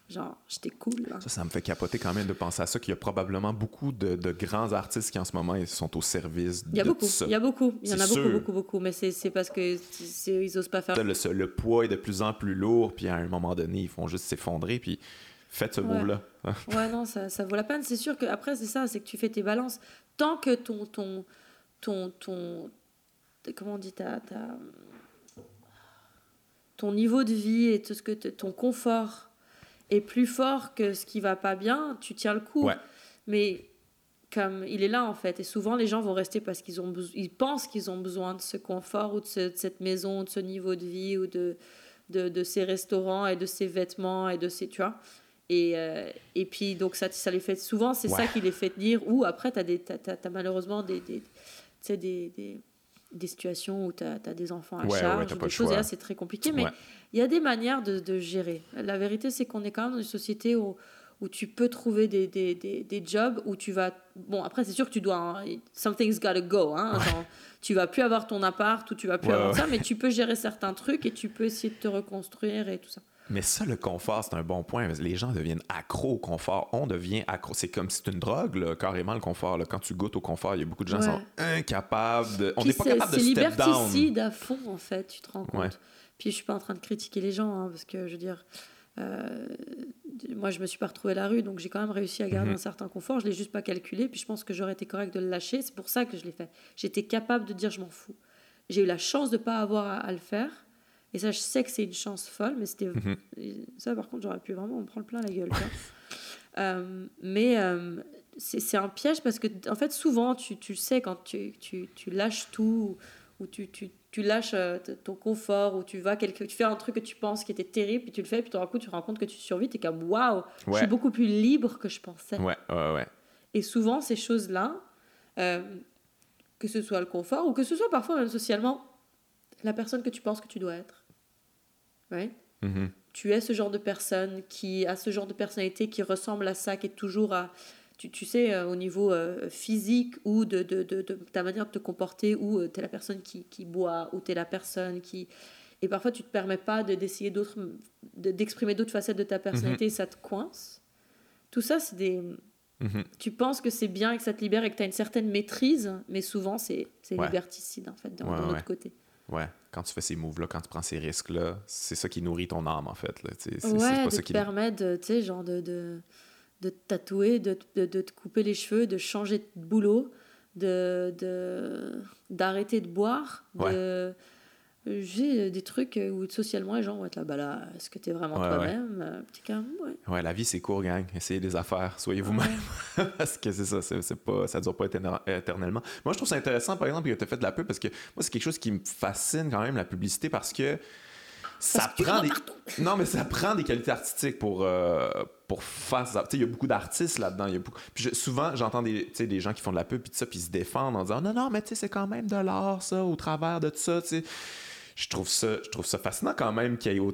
Genre, j'étais cool. Ça, ça me fait capoter quand même de penser à ça, qu'il y a probablement beaucoup de, de, grands artistes qui en ce moment ils sont au service de Il y a beaucoup, il y a beaucoup. Il y en a beaucoup, beaucoup, beaucoup. Mais c'est parce qu'ils osent pas faire... Le, le, poids est de plus en plus lourd, puis à un moment donné, ils font juste s'effondrer, puis faites ce ouais. move-là. [laughs] ouais, non, ça, ça vaut la peine. C'est sûr que après c'est ça, c'est que tu fais tes balances. Tant que ton... ton, ton, ton comment on dit ta, ta, ton niveau de vie et tout ce que ton confort est plus fort que ce qui va pas bien, tu tiens le coup. Mais comme il est là en fait, et souvent les gens vont rester parce qu'ils ont ils pensent qu'ils ont besoin de ce confort ou de, cette maison, de ce niveau de vie ou de, de, de, ces restaurants et de ces vêtements et de ces tu vois. Et, euh, et puis donc ça, ça les fait souvent, c'est ça qui les fait tenir. Ou après tu as, as, malheureusement des, des, des, des des situations où tu as, des enfants à charge, des choses, et là c'est très compliqué, mais il y a des manières de, de gérer. La vérité, c'est qu'on est quand même dans une société où, où tu peux trouver des, des, des, des jobs où tu vas... Bon, après, c'est sûr que tu dois... Hein, something's gotta go. Hein, genre, tu vas plus avoir ton appart ou tu vas plus avoir ça, mais tu peux gérer certains trucs et tu peux essayer de te reconstruire et tout ça. Mais ça, le confort, c'est un bon point. Les gens deviennent accros au confort. On devient accro. C'est comme si c'est une drogue, là, carrément, le confort. Là. Quand tu goûtes au confort, il y a beaucoup de gens qui sont incapables de. On n'est pas capable de. C'est liberticide à fond, en fait, tu te rends compte. Puis je suis pas en train de critiquer les gens, hein, parce que je veux dire. Euh, moi, je me suis pas retrouvée à la rue, donc j'ai quand même réussi à garder mhm. un certain confort. Je l'ai juste pas calculé, puis je pense que j'aurais été correct de le lâcher. C'est pour ça que je l'ai fait. J'étais capable de dire je m'en fous. J'ai eu la chance de pas avoir à le faire et ça, je sais que c'est une chance folle, mais c'était. Mhm. Ça, par contre, j'aurais pu vraiment me prendre plein la gueule. [laughs] euh, mais euh, c'est un piège parce que, en fait, souvent, tu, tu sais, quand tu, tu, tu lâches tout, ou tu, tu, tu lâches euh, ton confort, ou tu vas quelque, tu fais un truc que tu penses qui était terrible, puis tu le fais, puis tout d'un coup, tu te rends compte que tu survis, tu es comme waouh, je suis beaucoup plus libre que je pensais. Ouais, ouais, ouais. Et souvent, ces choses-là, euh, que ce soit le confort, ou que ce soit parfois même socialement, la personne que tu penses que tu dois être. Ouais. Mm-hmm. Tu es ce genre de personne qui a ce genre de personnalité qui ressemble à ça, qui est toujours à. Tu, tu sais, euh, au niveau euh, physique ou de, de, de, de, ta manière de te comporter, ou euh, tu es la personne qui, qui boit, ou tu es la personne qui. Et parfois, tu te permets pas d'essayer d'autres. d'exprimer d'autres facettes de ta personnalité mm-hmm. et ça te coince. Tout ça, c'est des. Mm-hmm. Tu penses que c'est bien et que ça te libère et que tu as une certaine maîtrise, mais souvent, c'est liberticide, en fait, d'un autre côté. Ouais, quand tu fais ces moves-là, quand tu prends ces risques-là, c'est ça qui nourrit ton âme, en fait. Là. C'est, ouais, pas de ça qui te permet de, tu sais, genre de, de, de te tatouer, de, de, de, te couper les cheveux, de changer de boulot, de, d'arrêter de boire, de j'ai des trucs où socialement les gens vont être là, bah là, est-ce que tu es vraiment toi-même euh, ouais. Ouais, la vie c'est court, gang. Essayez des affaires, soyez vous-même. [laughs] parce que c'est ça, c'est, pas, ça dure pas éternellement. Moi, je trouve ça intéressant, par exemple, que tu as fait de la pub parce que moi, c'est quelque chose qui me fascine quand même, la publicité, parce que ça prend des [laughs] non mais ça prend des qualités artistiques pour euh, pour faire ça il y a beaucoup d'artistes là-dedans puis souvent j'entends des des gens qui font de la pub puis ça puis ils se défendent en disant non non mais tu sais c'est quand même de l'art ça au travers de tout ça tu sais je trouve ça, je trouve ça fascinant quand même qu'il y ait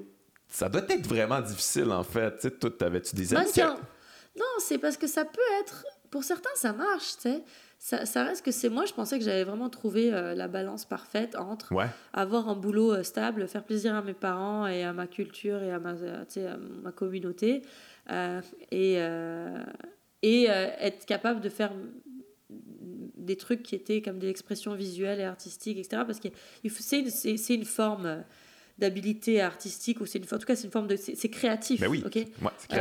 Ça doit être vraiment difficile, en fait. Tu sais, toi, t'avais-tu des amis? Non, c'est parce que ça peut être... Pour certains, ça marche, tu sais. Ça, ça, reste que c'est moi, je pensais que j'avais vraiment trouvé euh, la balance parfaite entre avoir un boulot euh, stable, faire plaisir à mes parents et à ma culture et à ma, euh, à ma communauté, et, et être capable de faire des trucs qui étaient comme des expressions visuelles et artistiques, etc. Parce que c'est une, une, forme euh, d'habilité artistique ou c'est une en tout cas c'est une forme de c'est créatif ben oui. ok?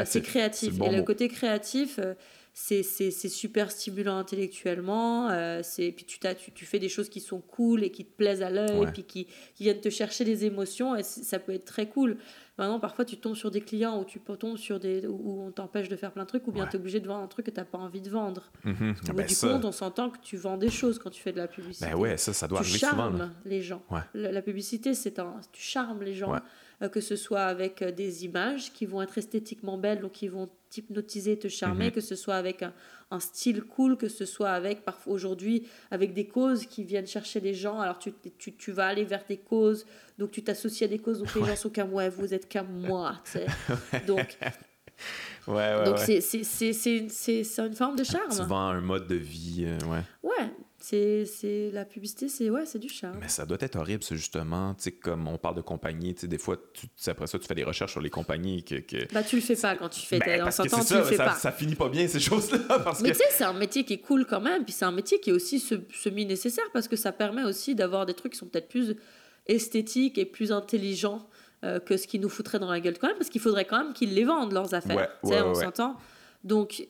C'est créatif, et le côté créatif euh, c'est super stimulant intellectuellement. Euh, c'est puis tu, tu, tu, fais des choses qui sont cool et qui te plaisent à l'œil, puis qui, qui, viennent te chercher des émotions, et ça peut être très cool. Maintenant, parfois, tu tombes sur des clients ou tu tombes sur des où on t'empêche de faire plein de trucs, ou bien tu es obligé de vendre un truc que tu n'as pas envie de vendre. Mm du compte, on s'entend que tu vends des choses quand tu fais de la publicité. Ben ouais, ça, ça doit tu arriver charmes souvent. les gens. La, publicité, c'est un, tu charmes les gens. Euh, que ce soit avec euh, des images qui vont être esthétiquement belles, donc qui vont t'hypnotiser, te charmer, mhm. que ce soit avec un, style cool, que ce soit avec, parfois aujourd'hui, avec des causes qui viennent chercher les gens. Alors tu, tu, tu vas aller vers des causes, donc tu t'associes à des causes, donc les gens sont comme, ouais, vous êtes comme moi. [laughs] Donc... Ouais, ouais, Donc, c'est c'est une forme de charme. Tu vends un mode de vie, euh, ouais. Ouais, c'est la publicité c'est ouais c'est du charme. Mais ça doit être horrible c'est justement. Tu sais comme on parle de compagnie tu sais des fois tu, après ça tu fais des recherches sur les compagnies que, que... bah tu le fais pas quand tu fais ben, parce que tu ça, le fais ça, pas. ça finit pas bien ces choses là [laughs] parce mais que... tu sais c'est un métier qui est cool quand même puis c'est un métier qui est aussi semi nécessaire parce que ça permet aussi d'avoir des trucs qui sont peut-être plus esthétiques et plus intelligents euh, que ce qui nous foutrait dans la gueule quand même parce qu'il faudrait quand même qu'ils les vendent leurs affaires. Ouais, tu sais ouais, on ouais. s'entend donc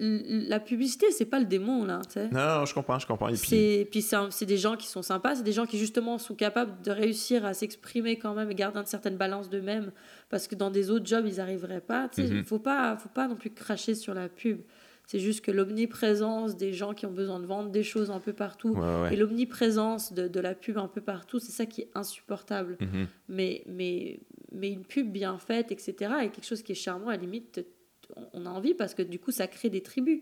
la publicité, c'est pas le démon, là. Non, non, je comprends, je comprends. Et puis, puis c'est des gens qui sont sympas, c'est des gens qui, justement, sont capables de réussir à s'exprimer quand même et garder une certaine balance d'eux-mêmes, parce que dans des autres jobs, ils n'arriveraient pas. Il ne mm-hmm. faut, pas, faut pas non plus cracher sur la pub. C'est juste que l'omniprésence des gens qui ont besoin de vendre des choses un peu partout et l'omniprésence de, de, la pub un peu partout, c'est ça qui est insupportable. Mm-hmm. mais, mais, mais une pub bien faite, etc., est quelque chose qui est charmant, à la limite, on a envie parce que du coup, ça crée des tribus.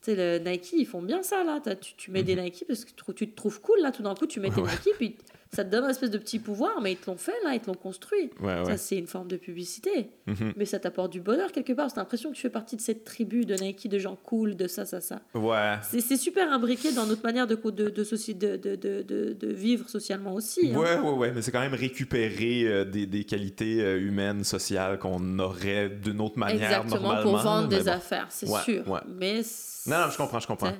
Tu sais, le Nike, ils font bien ça, là. Tu, tu mets des mhm. Nike parce que tu te trouves cool, là. Tout d'un coup, tu mets tes Nike, puis ça te donne un espèce de petit pouvoir, mais ils te l'ont fait, là. Ils te l'ont construit. ça, c'est une forme de publicité. Mhm. Mais ça t'apporte du bonheur, quelque part. C'est l'impression que tu fais partie de cette tribu de Nike, de gens cool, de ça, ça, ça. Ouais. C'est super imbriqué dans notre manière de, de, de, de, de, de vivre socialement aussi. Hein. Ouais, ouais, ouais. Mais c'est quand même récupérer euh, des, des, qualités euh, humaines, sociales qu'on aurait d'une autre manière, Exactement, pour vendre des affaires, c'est sûr. Mais non, non, je comprends, je comprends.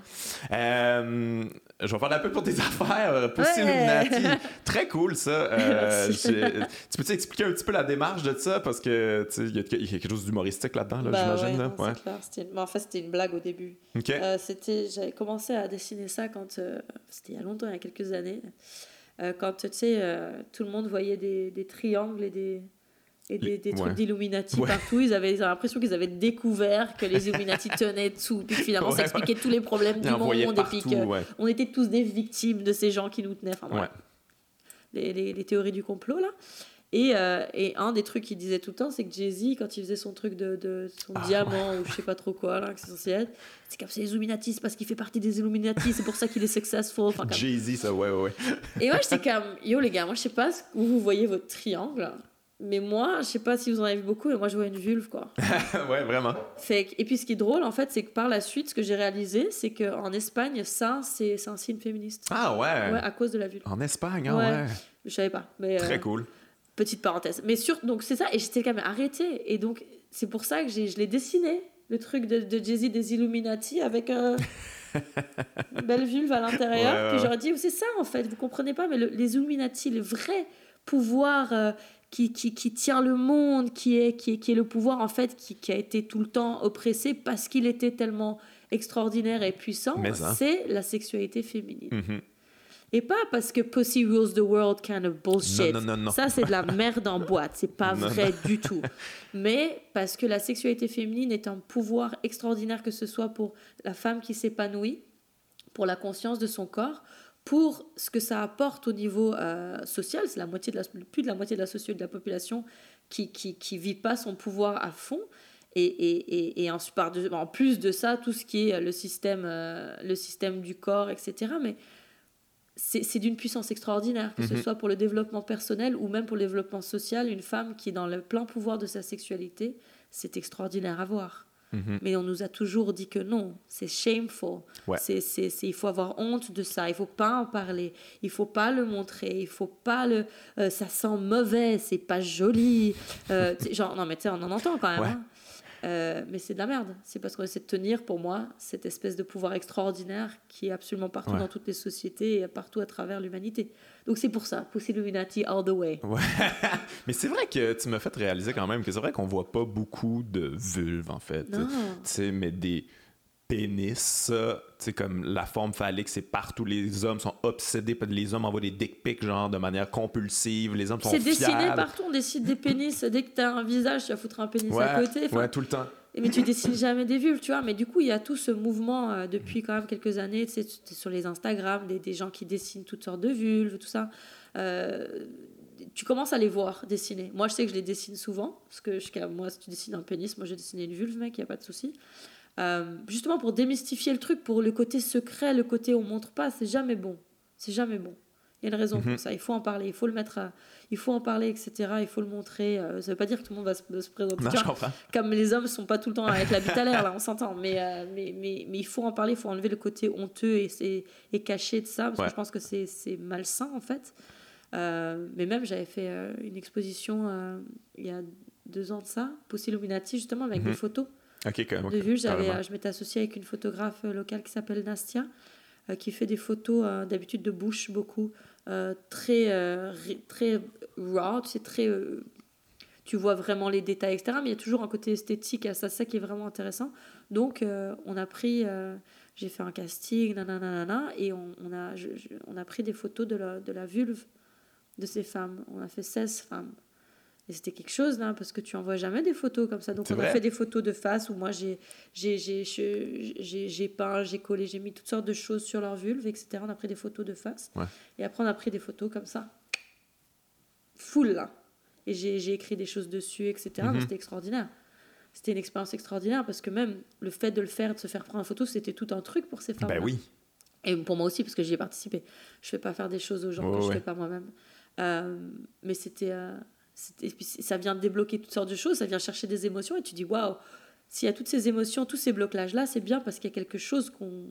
Euh, je vais faire la pub pour tes [laughs] affaires. Pussy Illuminati. Très cool, ça. Euh, [laughs] tu peux expliquer un petit peu la démarche de ça? Parce que il y, a quelque chose d'humoristique là-dedans, là, bah j'imagine. Ouais, ouais. Clair. en fait, c'était une blague au début. Euh, c'était... J'avais commencé à dessiner ça quand. Euh, c'était il y a longtemps, il y a quelques années. Euh, quand, tu sais, tout le monde voyait des, des triangles et des et des, des trucs d'Illuminati partout. Ils avaient, l'impression qu'ils avaient découvert que les Illuminati [laughs] tenaient tout. Puis finalement, ça expliquait tous les problèmes du monde. et puis on était tous des victimes de ces gens qui nous tenaient. Enfin, les, les, les, théories du complot, là. Et, euh, et, un des trucs qu'il disait tout le temps, c'est que Jay-Z, quand il faisait son truc de, de son ah, diamant ou je sais pas trop quoi, là, que c'est censé être, c'est comme c'est les Illuminati, c'est parce qu'il fait partie des Illuminati, c'est pour ça qu'il est successful. Enfin. Jay-Z, ça, ouais, ouais. Et moi, j'étais comme, yo les gars, moi je sais pas où vous voyez votre triangle. Mais moi, je sais pas si vous en avez vu beaucoup, mais moi je vois une vulve, quoi. [laughs] ouais, vraiment. Fait et puis ce qui est drôle, en fait, c'est que par la suite, ce que j'ai réalisé, c'est qu'en Espagne, ça, c'est un signe féministe. Ah ouais? Ouais, à cause de la vulve. En Espagne, ah ouais. ouais. Je savais pas. Mais, Très euh, cool. Petite parenthèse. Mais sur, donc c'est ça, et j'étais quand même arrêtée. Et donc, c'est pour ça que je l'ai dessiné, le truc de, de Jay-Z des Illuminati avec un. [laughs] une belle vulve à l'intérieur. Ouais, puis j'aurais dit, c'est ça en fait, vous comprenez pas, mais les Illuminati, le vrai pouvoir euh, qui, qui, qui, tient le monde, qui est, qui est, qui est le pouvoir en fait, qui, qui a été tout le temps oppressé parce qu'il était tellement extraordinaire et puissant, c'est la sexualité féminine. Mm-hmm. Et pas parce que Pussy rules the world kind of bullshit. Non, non, non, Ça, c'est de la merde en boîte. C'est pas [laughs] vrai du tout. Mais parce que la sexualité féminine est un pouvoir extraordinaire, que ce soit pour la femme qui s'épanouit, pour la conscience de son corps, pour ce que ça apporte au niveau euh, social, c'est la moitié de la, plus de la moitié de la société de la population qui qui, qui vit pas son pouvoir à fond. Et, et, et, en, en, plus de ça, tout ce qui est le système, euh, le système du corps, etc. Mais c'est d'une puissance extraordinaire, que ce Mhm. soit pour le développement personnel ou même pour le développement social. Une femme qui est dans le plein pouvoir de sa sexualité, c'est extraordinaire à voir. Mhm. Mais on nous a toujours dit que non, c'est shameful. Ouais. C'est, c'est, c'est- il faut avoir honte de ça, il faut pas en parler, il faut pas le montrer, il faut pas le. euh, ça sent mauvais, c'est pas joli. Euh, [laughs] genre, non, mais tu sais, on en entend quand même. Ouais. hein. Euh, mais c'est de la merde. C'est parce qu'on essaie de tenir, pour moi, cette espèce de pouvoir extraordinaire qui est absolument partout Ouais. dans toutes les sociétés et partout à travers l'humanité. Donc c'est pour ça, Pussy Illuminati all the way. Ouais. [laughs] Mais c'est vrai que tu m'as fait réaliser quand même que c'est vrai qu'on voit pas beaucoup de vulves, en fait. Non. Tu sais, mais des pénis, tu comme la forme phallique, c'est partout. Les hommes sont obsédés, les hommes envoient des dick pics, genre, de manière compulsive. Les hommes sont C'est dessiné partout, on dessine des pénis. Dès que t'as un visage, tu vas foutre un pénis Ouais, à côté. Ouais, tout le temps. Mais tu dessines jamais des vulves, tu vois. Mais du coup, il y a tout ce mouvement euh, depuis quand même quelques années, tu sais, sur les Instagram, des, des gens qui dessinent toutes sortes de vulves, tout ça. Euh, tu commences à les voir dessiner. Moi, je sais que je les dessine souvent, parce que jusqu'à moi, si tu dessines un pénis, moi, j'ai dessiné une vulve, mec, il n'y a pas de souci. Euh, justement pour démystifier le truc, pour le côté secret, le côté on montre pas, c'est jamais bon. C'est jamais bon. Il y a une raison Mhm. pour ça. Il faut en parler, il faut le mettre, à- il faut en parler, etc. Il faut le montrer. Euh, ça veut pas dire que tout le monde va se, présenter. Non, [laughs] comme les hommes sont pas tout le temps avec la bite à l'air, là, on s'entend. Mais, euh, mais, mais, mais il faut en parler, il faut enlever le côté honteux et, et, et caché de ça, parce Ouais. que je pense que c'est c'est malsain, en fait. Euh, mais même, j'avais fait une exposition il y a deux ans de ça, Pussy Illuminati, justement, avec Mhm. des photos Ok, comme. de vues. J'avais, carrément. euh, je m'étais associée avec une photographe euh, locale qui s'appelle Nastia, euh, qui fait des photos euh, d'habitude de bouche beaucoup, euh, très, très raw, tu sais, très. tu vois vraiment les détails, etc. Mais il y a toujours un côté esthétique à ça, ça qui est vraiment intéressant. Donc, on a pris. j'ai fait un casting, nanana, nanana, et on, on a, je- je- on a pris des photos de la, de la vulve de ces femmes. On a fait 16 femmes. Et c'était quelque chose, là, parce que tu envoies jamais des photos comme ça. Donc, on a fait des photos de face où moi, j'ai j'ai j'ai je- j'ai j'ai peint, j'ai collé, j'ai mis toutes sortes de choses sur leur vulve, etc. On a pris des photos de face. Ouais. Et après, on a pris des photos comme ça. Full, là. Et j'ai écrit des choses dessus, etc. Mhm. C'était extraordinaire. C'était une expérience extraordinaire parce que même le fait de le faire, de se faire prendre en photo, c'était tout un truc pour ces femmes. Ben oui. Et pour moi aussi, parce que j'y ai participé. Je ne fais pas faire des choses aux gens que je ne fais pas moi-même. Euh, mais c'était. euh, c'était- ça vient débloquer toutes sortes de choses, ça vient chercher des émotions et tu dis waouh, s'il y a toutes ces émotions, tous ces blocages-là, c'est bien parce qu'il y a quelque chose qu'on.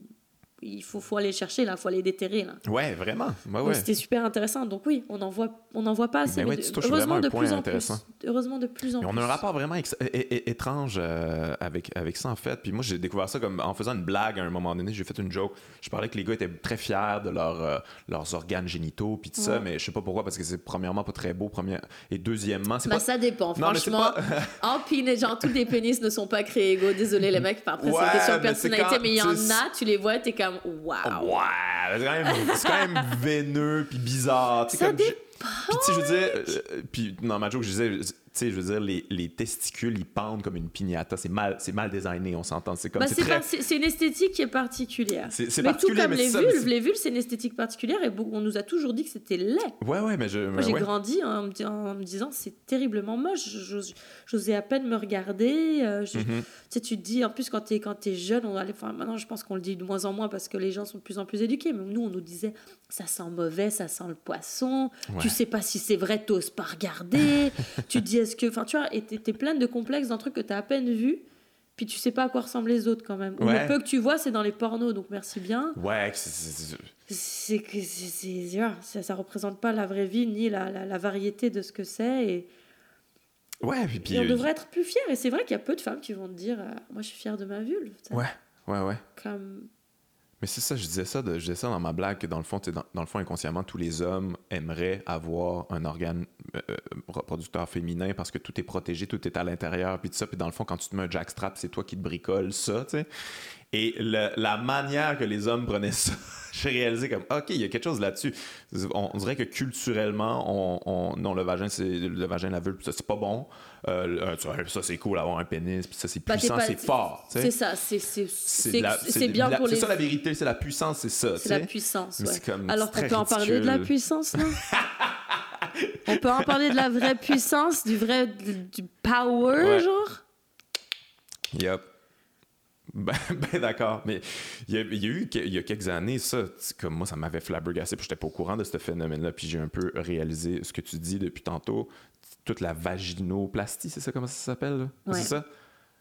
Il faut, faut aller chercher, là, il faut aller déterrer. Là. Ouais, vraiment. Ouais. C'était super intéressant. Donc oui, on n'en voit, on en voit pas assez. Ben mais ouais, tu heureusement de plus en plus. Heureusement de plus en Mais plus. on a un rapport vraiment étrange euh, avec, avec ça, en fait. Puis moi, j'ai découvert ça comme en faisant une blague à un moment donné. J'ai fait une joke. Je parlais que les gars étaient très fiers de leur, euh, leurs organes génitaux, puis tout ça, mais je sais pas pourquoi, parce que c'est premièrement pas très beau, première... et deuxièmement, c'est Bah, pas. ça dépend, Non, mais franchement. pas- [laughs] En pénis, genre, tous les pénis ne sont pas créés égaux. Désolé, les [laughs] mecs. Après, Ouais, c'est une question de mais personnalité, mais il y en a, tu les vois, t'es comme waouh. Ouais, c'est quand même, c'est quand même [laughs] veineux puis bizarre. Ça comme dépend. Puis tu sais, je veux dire, euh, puis dans ma joke, je disais, sais, je veux dire, les, les testicules, ils pendent comme une piñata. C'est mal, c'est mal designé, on s'entend. C'est comme, Bah, c'est très... par- une esthétique qui est particulière. C'est Mais tout comme mais les ça, vulves, les vulves, c'est une esthétique particulière et on nous a toujours dit que c'était laid. Ouais, ouais, mais je. Moi, j'ai ouais. grandi en me, en me disant c'est terriblement moche. J'osais à peine me regarder. euh, je- Mhm. Tu sais, tu te dis, en plus, quand tu es, quand es jeune, on allait, enfin, maintenant, je pense qu'on le dit de moins en moins parce que les gens sont de plus en plus éduqués. Mais nous, on nous disait ça sent mauvais, ça sent le poisson. Ouais. Tu sais pas si c'est vrai, t'oses pas regarder. [laughs] tu dis, est-ce que. Enfin, tu vois, et t'es pleine de complexes d'un truc que t'as à peine vu. Puis tu sais pas à quoi ressemblent les autres quand même. Ouais. le peu que tu vois, c'est dans les pornos, donc merci bien. Ouais, c'est- c'est- c'est- C'est que c'est- c'est- voilà, ça, ça représente pas la vraie vie ni la, la, la variété de ce que c'est. Et, ouais, puis. puis et on euh, devrait être plus fiers. Et c'est vrai qu'il y a peu de femmes qui vont te dire euh, Moi, je suis fière de ma vulve. Ouais, ouais, ouais. Comme... Mais c'est ça, je disais ça, de- je disais ça dans ma blague, que dans le fond, dans, dans le fond, inconsciemment, tous les hommes aimeraient avoir un organe euh, euh, reproducteur féminin parce que tout est protégé, tout est à l'intérieur, puis tout ça. Puis dans le fond, quand tu te mets un jackstrap, c'est toi qui te bricoles ça, tu sais. Et le- la manière que les hommes prenaient ça, [laughs] j'ai réalisé comme, OK, il y a quelque chose là-dessus. On, dirait que culturellement, on, on- non, le vagin, c'est le vagin, la vulve, c'est pas bon. Euh, euh, ça, c'est cool d'avoir un pénis, puis ça, c'est Bah, puissant, c'est fort. C'est ça, c'est c'est- C'est c'est- c'est bien la- pour C'est les. ça la vérité, c'est la puissance, c'est ça. C'est la puissance. Mais ouais. c'est comme- Alors c'est qu'on peut en parler de la puissance, non? [laughs] On peut en parler de la vraie puissance, du vrai du, power, Ouais. genre? Yep. Ben, [laughs] ben d'accord, mais il y, a, il y a eu il y a quelques années, ça, c'est comme moi, ça m'avait flabbergassé, puis j'étais pas au courant de ce phénomène-là, puis j'ai un peu réalisé ce que tu dis depuis tantôt, toute la vaginoplastie, c'est ça comment ça s'appelle? Ouais. C'est ça?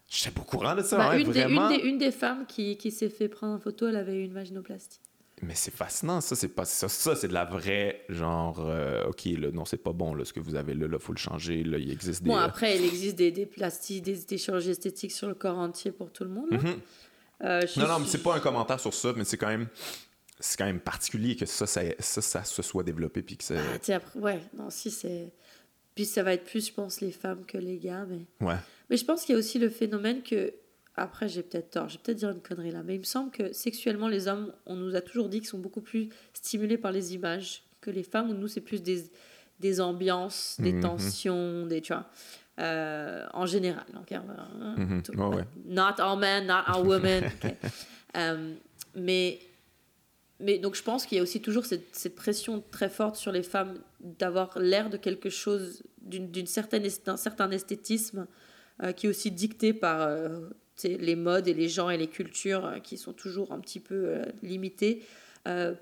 J'étais pas au courant de ça, Bah, hein, une, des, vraiment. une, des, une des femmes qui, qui s'est fait prendre en photo, elle avait eu une vaginoplastie. Mais c'est fascinant, ça, c'est pas ça, ça c'est de la vraie, genre, euh, ok, là, non, c'est pas bon, là, ce que vous avez là, là, faut le changer, là, il existe des... Bon, euh, après, il existe des, des plasties, des, des chirurgies esthétiques sur le corps entier pour tout le monde. là. mhm. Euh, je- Non, non, mais c'est pas un commentaire sur ça, mais c'est quand même... C'est quand même particulier que ça, ça, ça, ça se soit développé, puis que c'est... Ah, ouais, non, si c'est. Puis ça va être plus, je pense, les femmes que les gars. Mais, Ouais. mais je pense qu'il y a aussi le phénomène que, après j'ai peut-être tort, j'ai peut-être dire une connerie là, mais il me semble que sexuellement les hommes, on nous a toujours dit qu'ils sont beaucoup plus stimulés par les images que les femmes, où nous c'est plus des, des ambiances, des Mhm. tensions, des tu vois. Euh, en général, donc, hein, Mhm. tout- ouais. not all men, not all women. [laughs] Euh, mais, mais donc je pense qu'il y a aussi toujours cette, cette pression très forte sur les femmes d'avoir l'air de quelque chose, d'une certaine, d'un certain esthétisme euh, qui est aussi dicté par euh, les modes et les gens et les cultures euh, qui sont toujours un petit peu limitées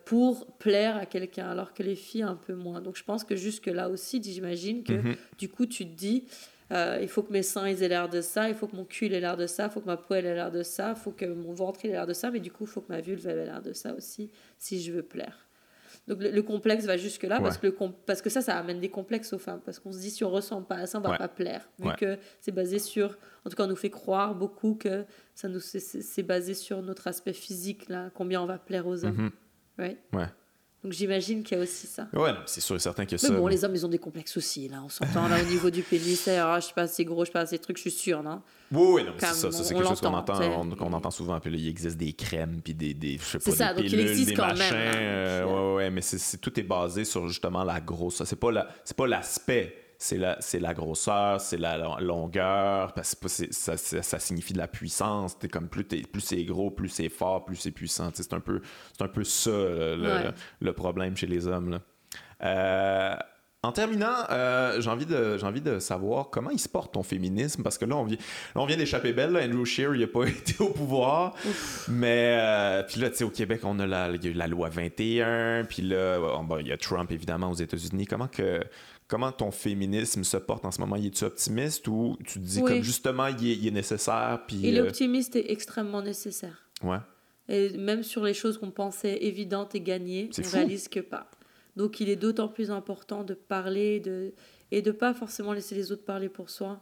pour plaire à quelqu'un, alors que les filles un peu moins. Donc je pense que jusque là aussi, j'imagine que Mhm. du coup tu te dis euh, il faut que mes seins ils aient l'air de ça, il faut que mon cul ait l'air de ça, il faut que ma poêle ait l'air de ça, il faut que mon ventre ait l'air de ça, mais du coup il faut que ma vulve ait l'air de ça aussi si je veux plaire. Donc le, le complexe va jusque là parce que le com- parce que ça ça amène des complexes aux femmes parce qu'on se dit si on ressemble pas à ça on va Ouais. pas plaire vu Ouais. que c'est basé sur en tout cas on nous fait croire beaucoup que ça nous c'est- basé sur notre aspect physique là combien on va plaire aux hommes right? Ouais. Donc j'imagine qu'il y a aussi ça Ouais, c'est sûr et certain que ça. mais bon, les hommes, ils ont des complexes aussi, là. On s'entend, là, au niveau du pénis. Ah, je suis pas assez gros, je suis pas assez truc, je suis sûre, non Oui, oui, non, c'est ça. ça, c'est quelque chose qu'on entend, on- qu'on entend souvent. Puis là, il existe des crèmes, puis des, des je sais C'est pas, ça, des donc il pilules, des quand même, machins. là. euh, Puis, ouais, ouais, mais c'est, c'est- tout est basé sur justement la grosse. C'est pas la, c'est pas l'aspect. C'est la, c'est la grosseur, c'est la lo- longueur, parce que ça, ça, ça signifie de la puissance. Comme plus, plus c'est gros, plus c'est fort, plus c'est puissant. C'est un peu, c'est un peu ça le, Ouais. le problème chez les hommes. Là. Euh, en terminant, euh, j'ai envie, de, j'ai envie de savoir comment il se porte ton féminisme, parce que là, on vient, là, on vient d'échapper belle. là. Andrew Scheer, il n'a pas [laughs] été au pouvoir. Mais, euh, puis là, tu sais, au Québec, on a la, il y a eu la loi 21, puis là, bon, bon, il y a Trump, évidemment, aux États-Unis. Comment que... Comment ton féminisme se porte en ce moment? Es-tu optimiste ou tu te dis Oui. comme justement il est, il est nécessaire? Puis, Et euh, l'optimiste est extrêmement nécessaire. ouais. Et même sur les choses qu'on pensait évidentes et gagnées, on fou. réalise que pas. Donc il est d'autant plus important de parler de, et de pas forcément laisser les autres parler pour soi.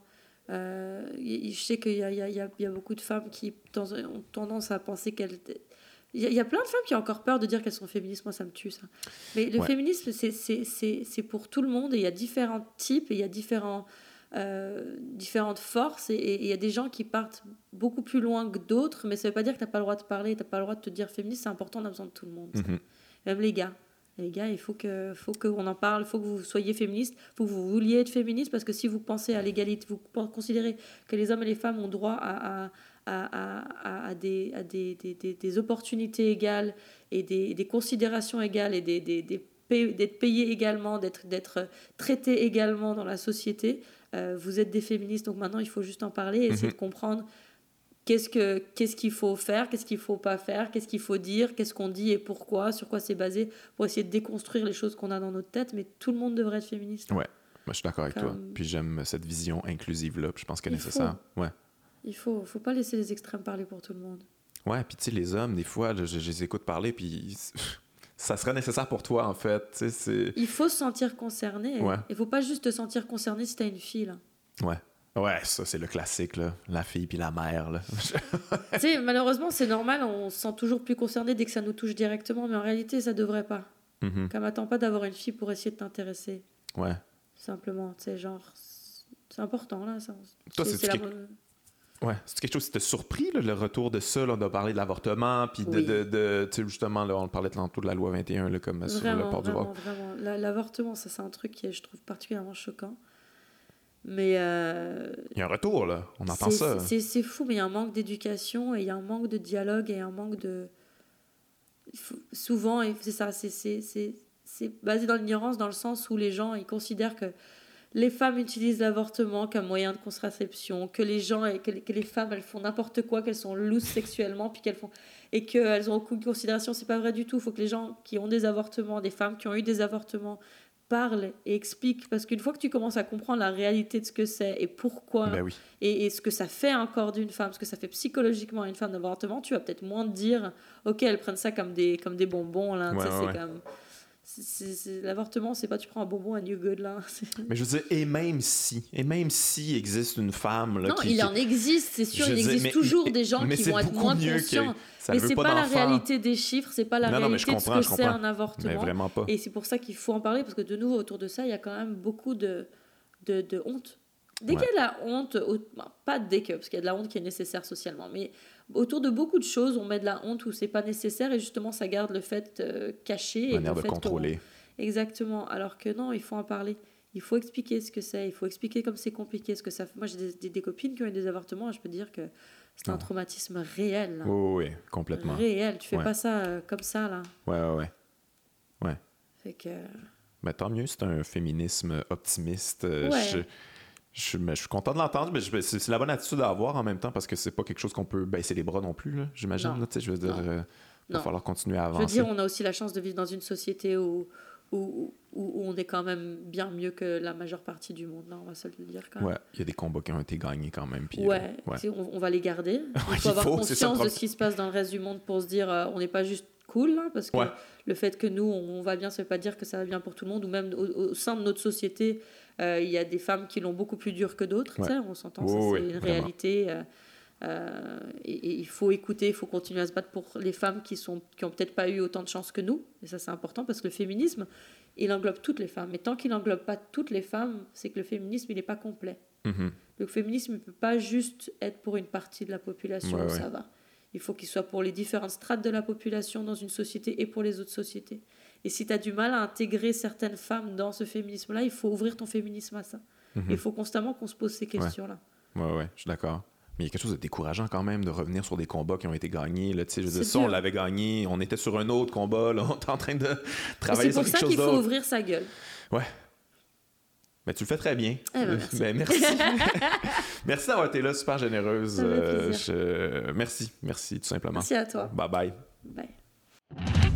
Euh, je sais qu'il y a, il y, a, il y a- il y a beaucoup de femmes qui ont tendance à penser qu'elles... Il y, a, il y a plein de femmes qui ont encore peur de dire qu'elles sont féministes, moi ça me tue ça. Mais le Ouais. féminisme, c'est- pour tout le monde et il y a différents types et il y a différents, euh, différentes forces et- il y a des gens qui partent beaucoup plus loin que d'autres, mais ça veut pas dire que tu n'as pas le droit de parler, tu n'as pas le droit de te dire féministe, c'est important, on a besoin de tout le monde. Mhm. Même les gars. Les gars, il faut que faut qu'on en parle, il faut que vous soyez féministes, il faut que vous vouliez être féministe, parce que si vous pensez à l'égalité, vous considérez que les hommes et les femmes ont droit à, à, à, à- à des, à des, des, des- des opportunités égales et des, des considérations égales et des, des, des pay- d'être payés également, d'être, traités également dans la société, euh, vous êtes des féministes, donc maintenant il faut juste en parler et essayer Mhm. de comprendre qu'est-ce que qu'est-ce qu'il faut faire, qu'est-ce qu'il faut pas faire, qu'est-ce qu'il faut dire, qu'est-ce qu'on dit et pourquoi, sur quoi c'est basé, pour essayer de déconstruire les choses qu'on a dans notre tête. Mais tout le monde devrait être féministe. Ouais. Moi, je suis d'accord avec toi. Puis j'aime cette vision inclusive-là. Puis je pense qu'elle est nécessaire. Ouais. Il faut faut pas laisser les extrêmes parler pour tout le monde. Ouais, puis tu sais, les hommes, des fois, je, je- je les écoute parler, puis [laughs] ça serait nécessaire pour toi, en fait. Il faut se sentir concerné. Ouais. Il faut pas juste te sentir concerné si t'as une fille. là. Ouais. Ouais, ça, c'est le classique, là. La fille puis la mère, là. [laughs] tu sais, malheureusement, c'est normal, on se sent toujours plus concerné dès que ça nous touche directement, mais en réalité, ça devrait pas. Mhm. Comme attends pas d'avoir une fille pour essayer de t'intéresser. Ouais. Simplement, tu sais, genre, c'est important là. Ça. Toi, C'est- la- Ouais. C'est quelque chose qui t'a surpris, là, le retour de ça, là, de parler de l'avortement, puis de, Oui. de, justement, là, on parlait tantôt de la loi 21, là, comme sur le Vraiment, port du vraiment, Var. vraiment. La- L'avortement, ça, c'est un truc qui je trouve, particulièrement choquant. Mais euh, Il y a un retour, là. On entend ça. c'est fou, mais il y a un manque d'éducation et il y a un manque de dialogue et un manque de. Souvent, c'est ça, c'est basé dans l'ignorance, dans le sens où les gens ils considèrent que les femmes utilisent l'avortement comme moyen de contraception, que les gens et que, les- que les femmes elles font n'importe quoi, qu'elles sont lousses sexuellement, puis qu'elles font et qu'elles ont aucune considération. C'est pas vrai du tout. Il faut que les gens qui ont des avortements, des femmes qui ont eu des avortements, parlent et expliquent. Parce qu'une fois que tu commences à comprendre la réalité de ce que c'est et pourquoi Ben oui. et, et ce que ça fait un corps d'une femme, ce que ça fait psychologiquement à une femme d'avortement, tu vas peut-être moins te dire, ok, elles prennent ça comme des, comme des bonbons, là, tu Ouais, sais, ouais, c'est ouais. comme... L'avortement, c'est pas tu prends un bonbon and you good, là. [laughs] Mais je veux dire, et même si, et même si existe une femme, là, Non, qui. il qui- en existe, c'est sûr, Je il dire, existe toujours mais- des gens qui vont être moins conscients. mais c'est pas pas, la réalité des chiffres, c'est pas la Non, non, réalité de ce que c'est un avortement. Mais vraiment pas. Et c'est pour ça qu'il faut en parler, parce que de nouveau, autour de ça, il y a quand même beaucoup de, de, de honte. Dès qu'il y a de la honte, pas dès que, parce qu'il y a de la honte qui est nécessaire socialement, mais autour de beaucoup de choses, on met de la honte où c'est pas nécessaire et justement ça garde le fait euh, caché. et de contrôler. Exactement. Alors que non, il faut en parler. Il faut expliquer ce que c'est. Il faut expliquer comme c'est compliqué, ce que ça. Moi, j'ai des, copines qui ont eu des avortements. Et je peux dire que c'est un traumatisme réel. Oui, oui, complètement. Réel. Tu fais pas ça euh, comme ça là. Ouais, ouais, ouais. Ouais. Fait que. Tant mieux, c'est un féminisme optimiste. Euh, je, je, je, suis content de l'entendre, mais c'est la bonne attitude à avoir en même temps parce que c'est pas quelque chose qu'on peut baisser les bras non plus, j'imagine. Je veux dire, euh, il va falloir continuer à avancer. Je veux dire, on a aussi la chance de vivre dans une société où, où, où, on est quand même bien mieux que la majeure partie du monde, là, on va se le dire quand même. Ouais, il y a des combats qui ont été gagnés quand même. Puis, ouais, euh, On, va les garder. [laughs] Il faut avoir conscience de ce qui se passe dans le reste du monde pour se dire, euh, on n'est pas juste cool, hein, parce que le fait que nous, on va bien, ça ne veut pas dire que ça va bien pour tout le monde, ou même au, sein de notre société, il y a des femmes qui l'ont beaucoup plus dur que d'autres, on s'entend, c'est une réalité. Euh, et, il faut écouter, il faut continuer à se battre pour les femmes qui sont qui ont peut-être pas eu autant de chance que nous. Et ça, c'est important parce que le féminisme, il englobe toutes les femmes. Mais tant qu'il n'englobe pas toutes les femmes, c'est que le féminisme, il n'est pas complet. Mm-hmm. Le féminisme ne peut pas juste être pour une partie de la population, ça va. Il faut qu'il soit pour les différentes strates de la population dans une société et pour les autres sociétés. Et si tu as du mal à intégrer certaines femmes dans ce féminisme-là, il faut ouvrir ton féminisme à ça. Mm-hmm. Il faut constamment qu'on se pose ces questions-là. Ouais, ouais, je suis d'accord. Mais il y a quelque chose de décourageant quand même de revenir sur des combats qui ont été gagnés. Là, je veux ça, on l'avait gagné, on était sur un autre combat, là, [laughs] on était en train de travailler sur quelque chose C'est pour ça qu'il faut ouvrir sa gueule. Ouais. Mais tu le fais très bien. Eh ben, merci. Ben, merci. [laughs] [laughs] merci d'avoir été là, super généreuse. Euh, merci, merci, tout simplement. Merci à toi. Bye bye. Bye.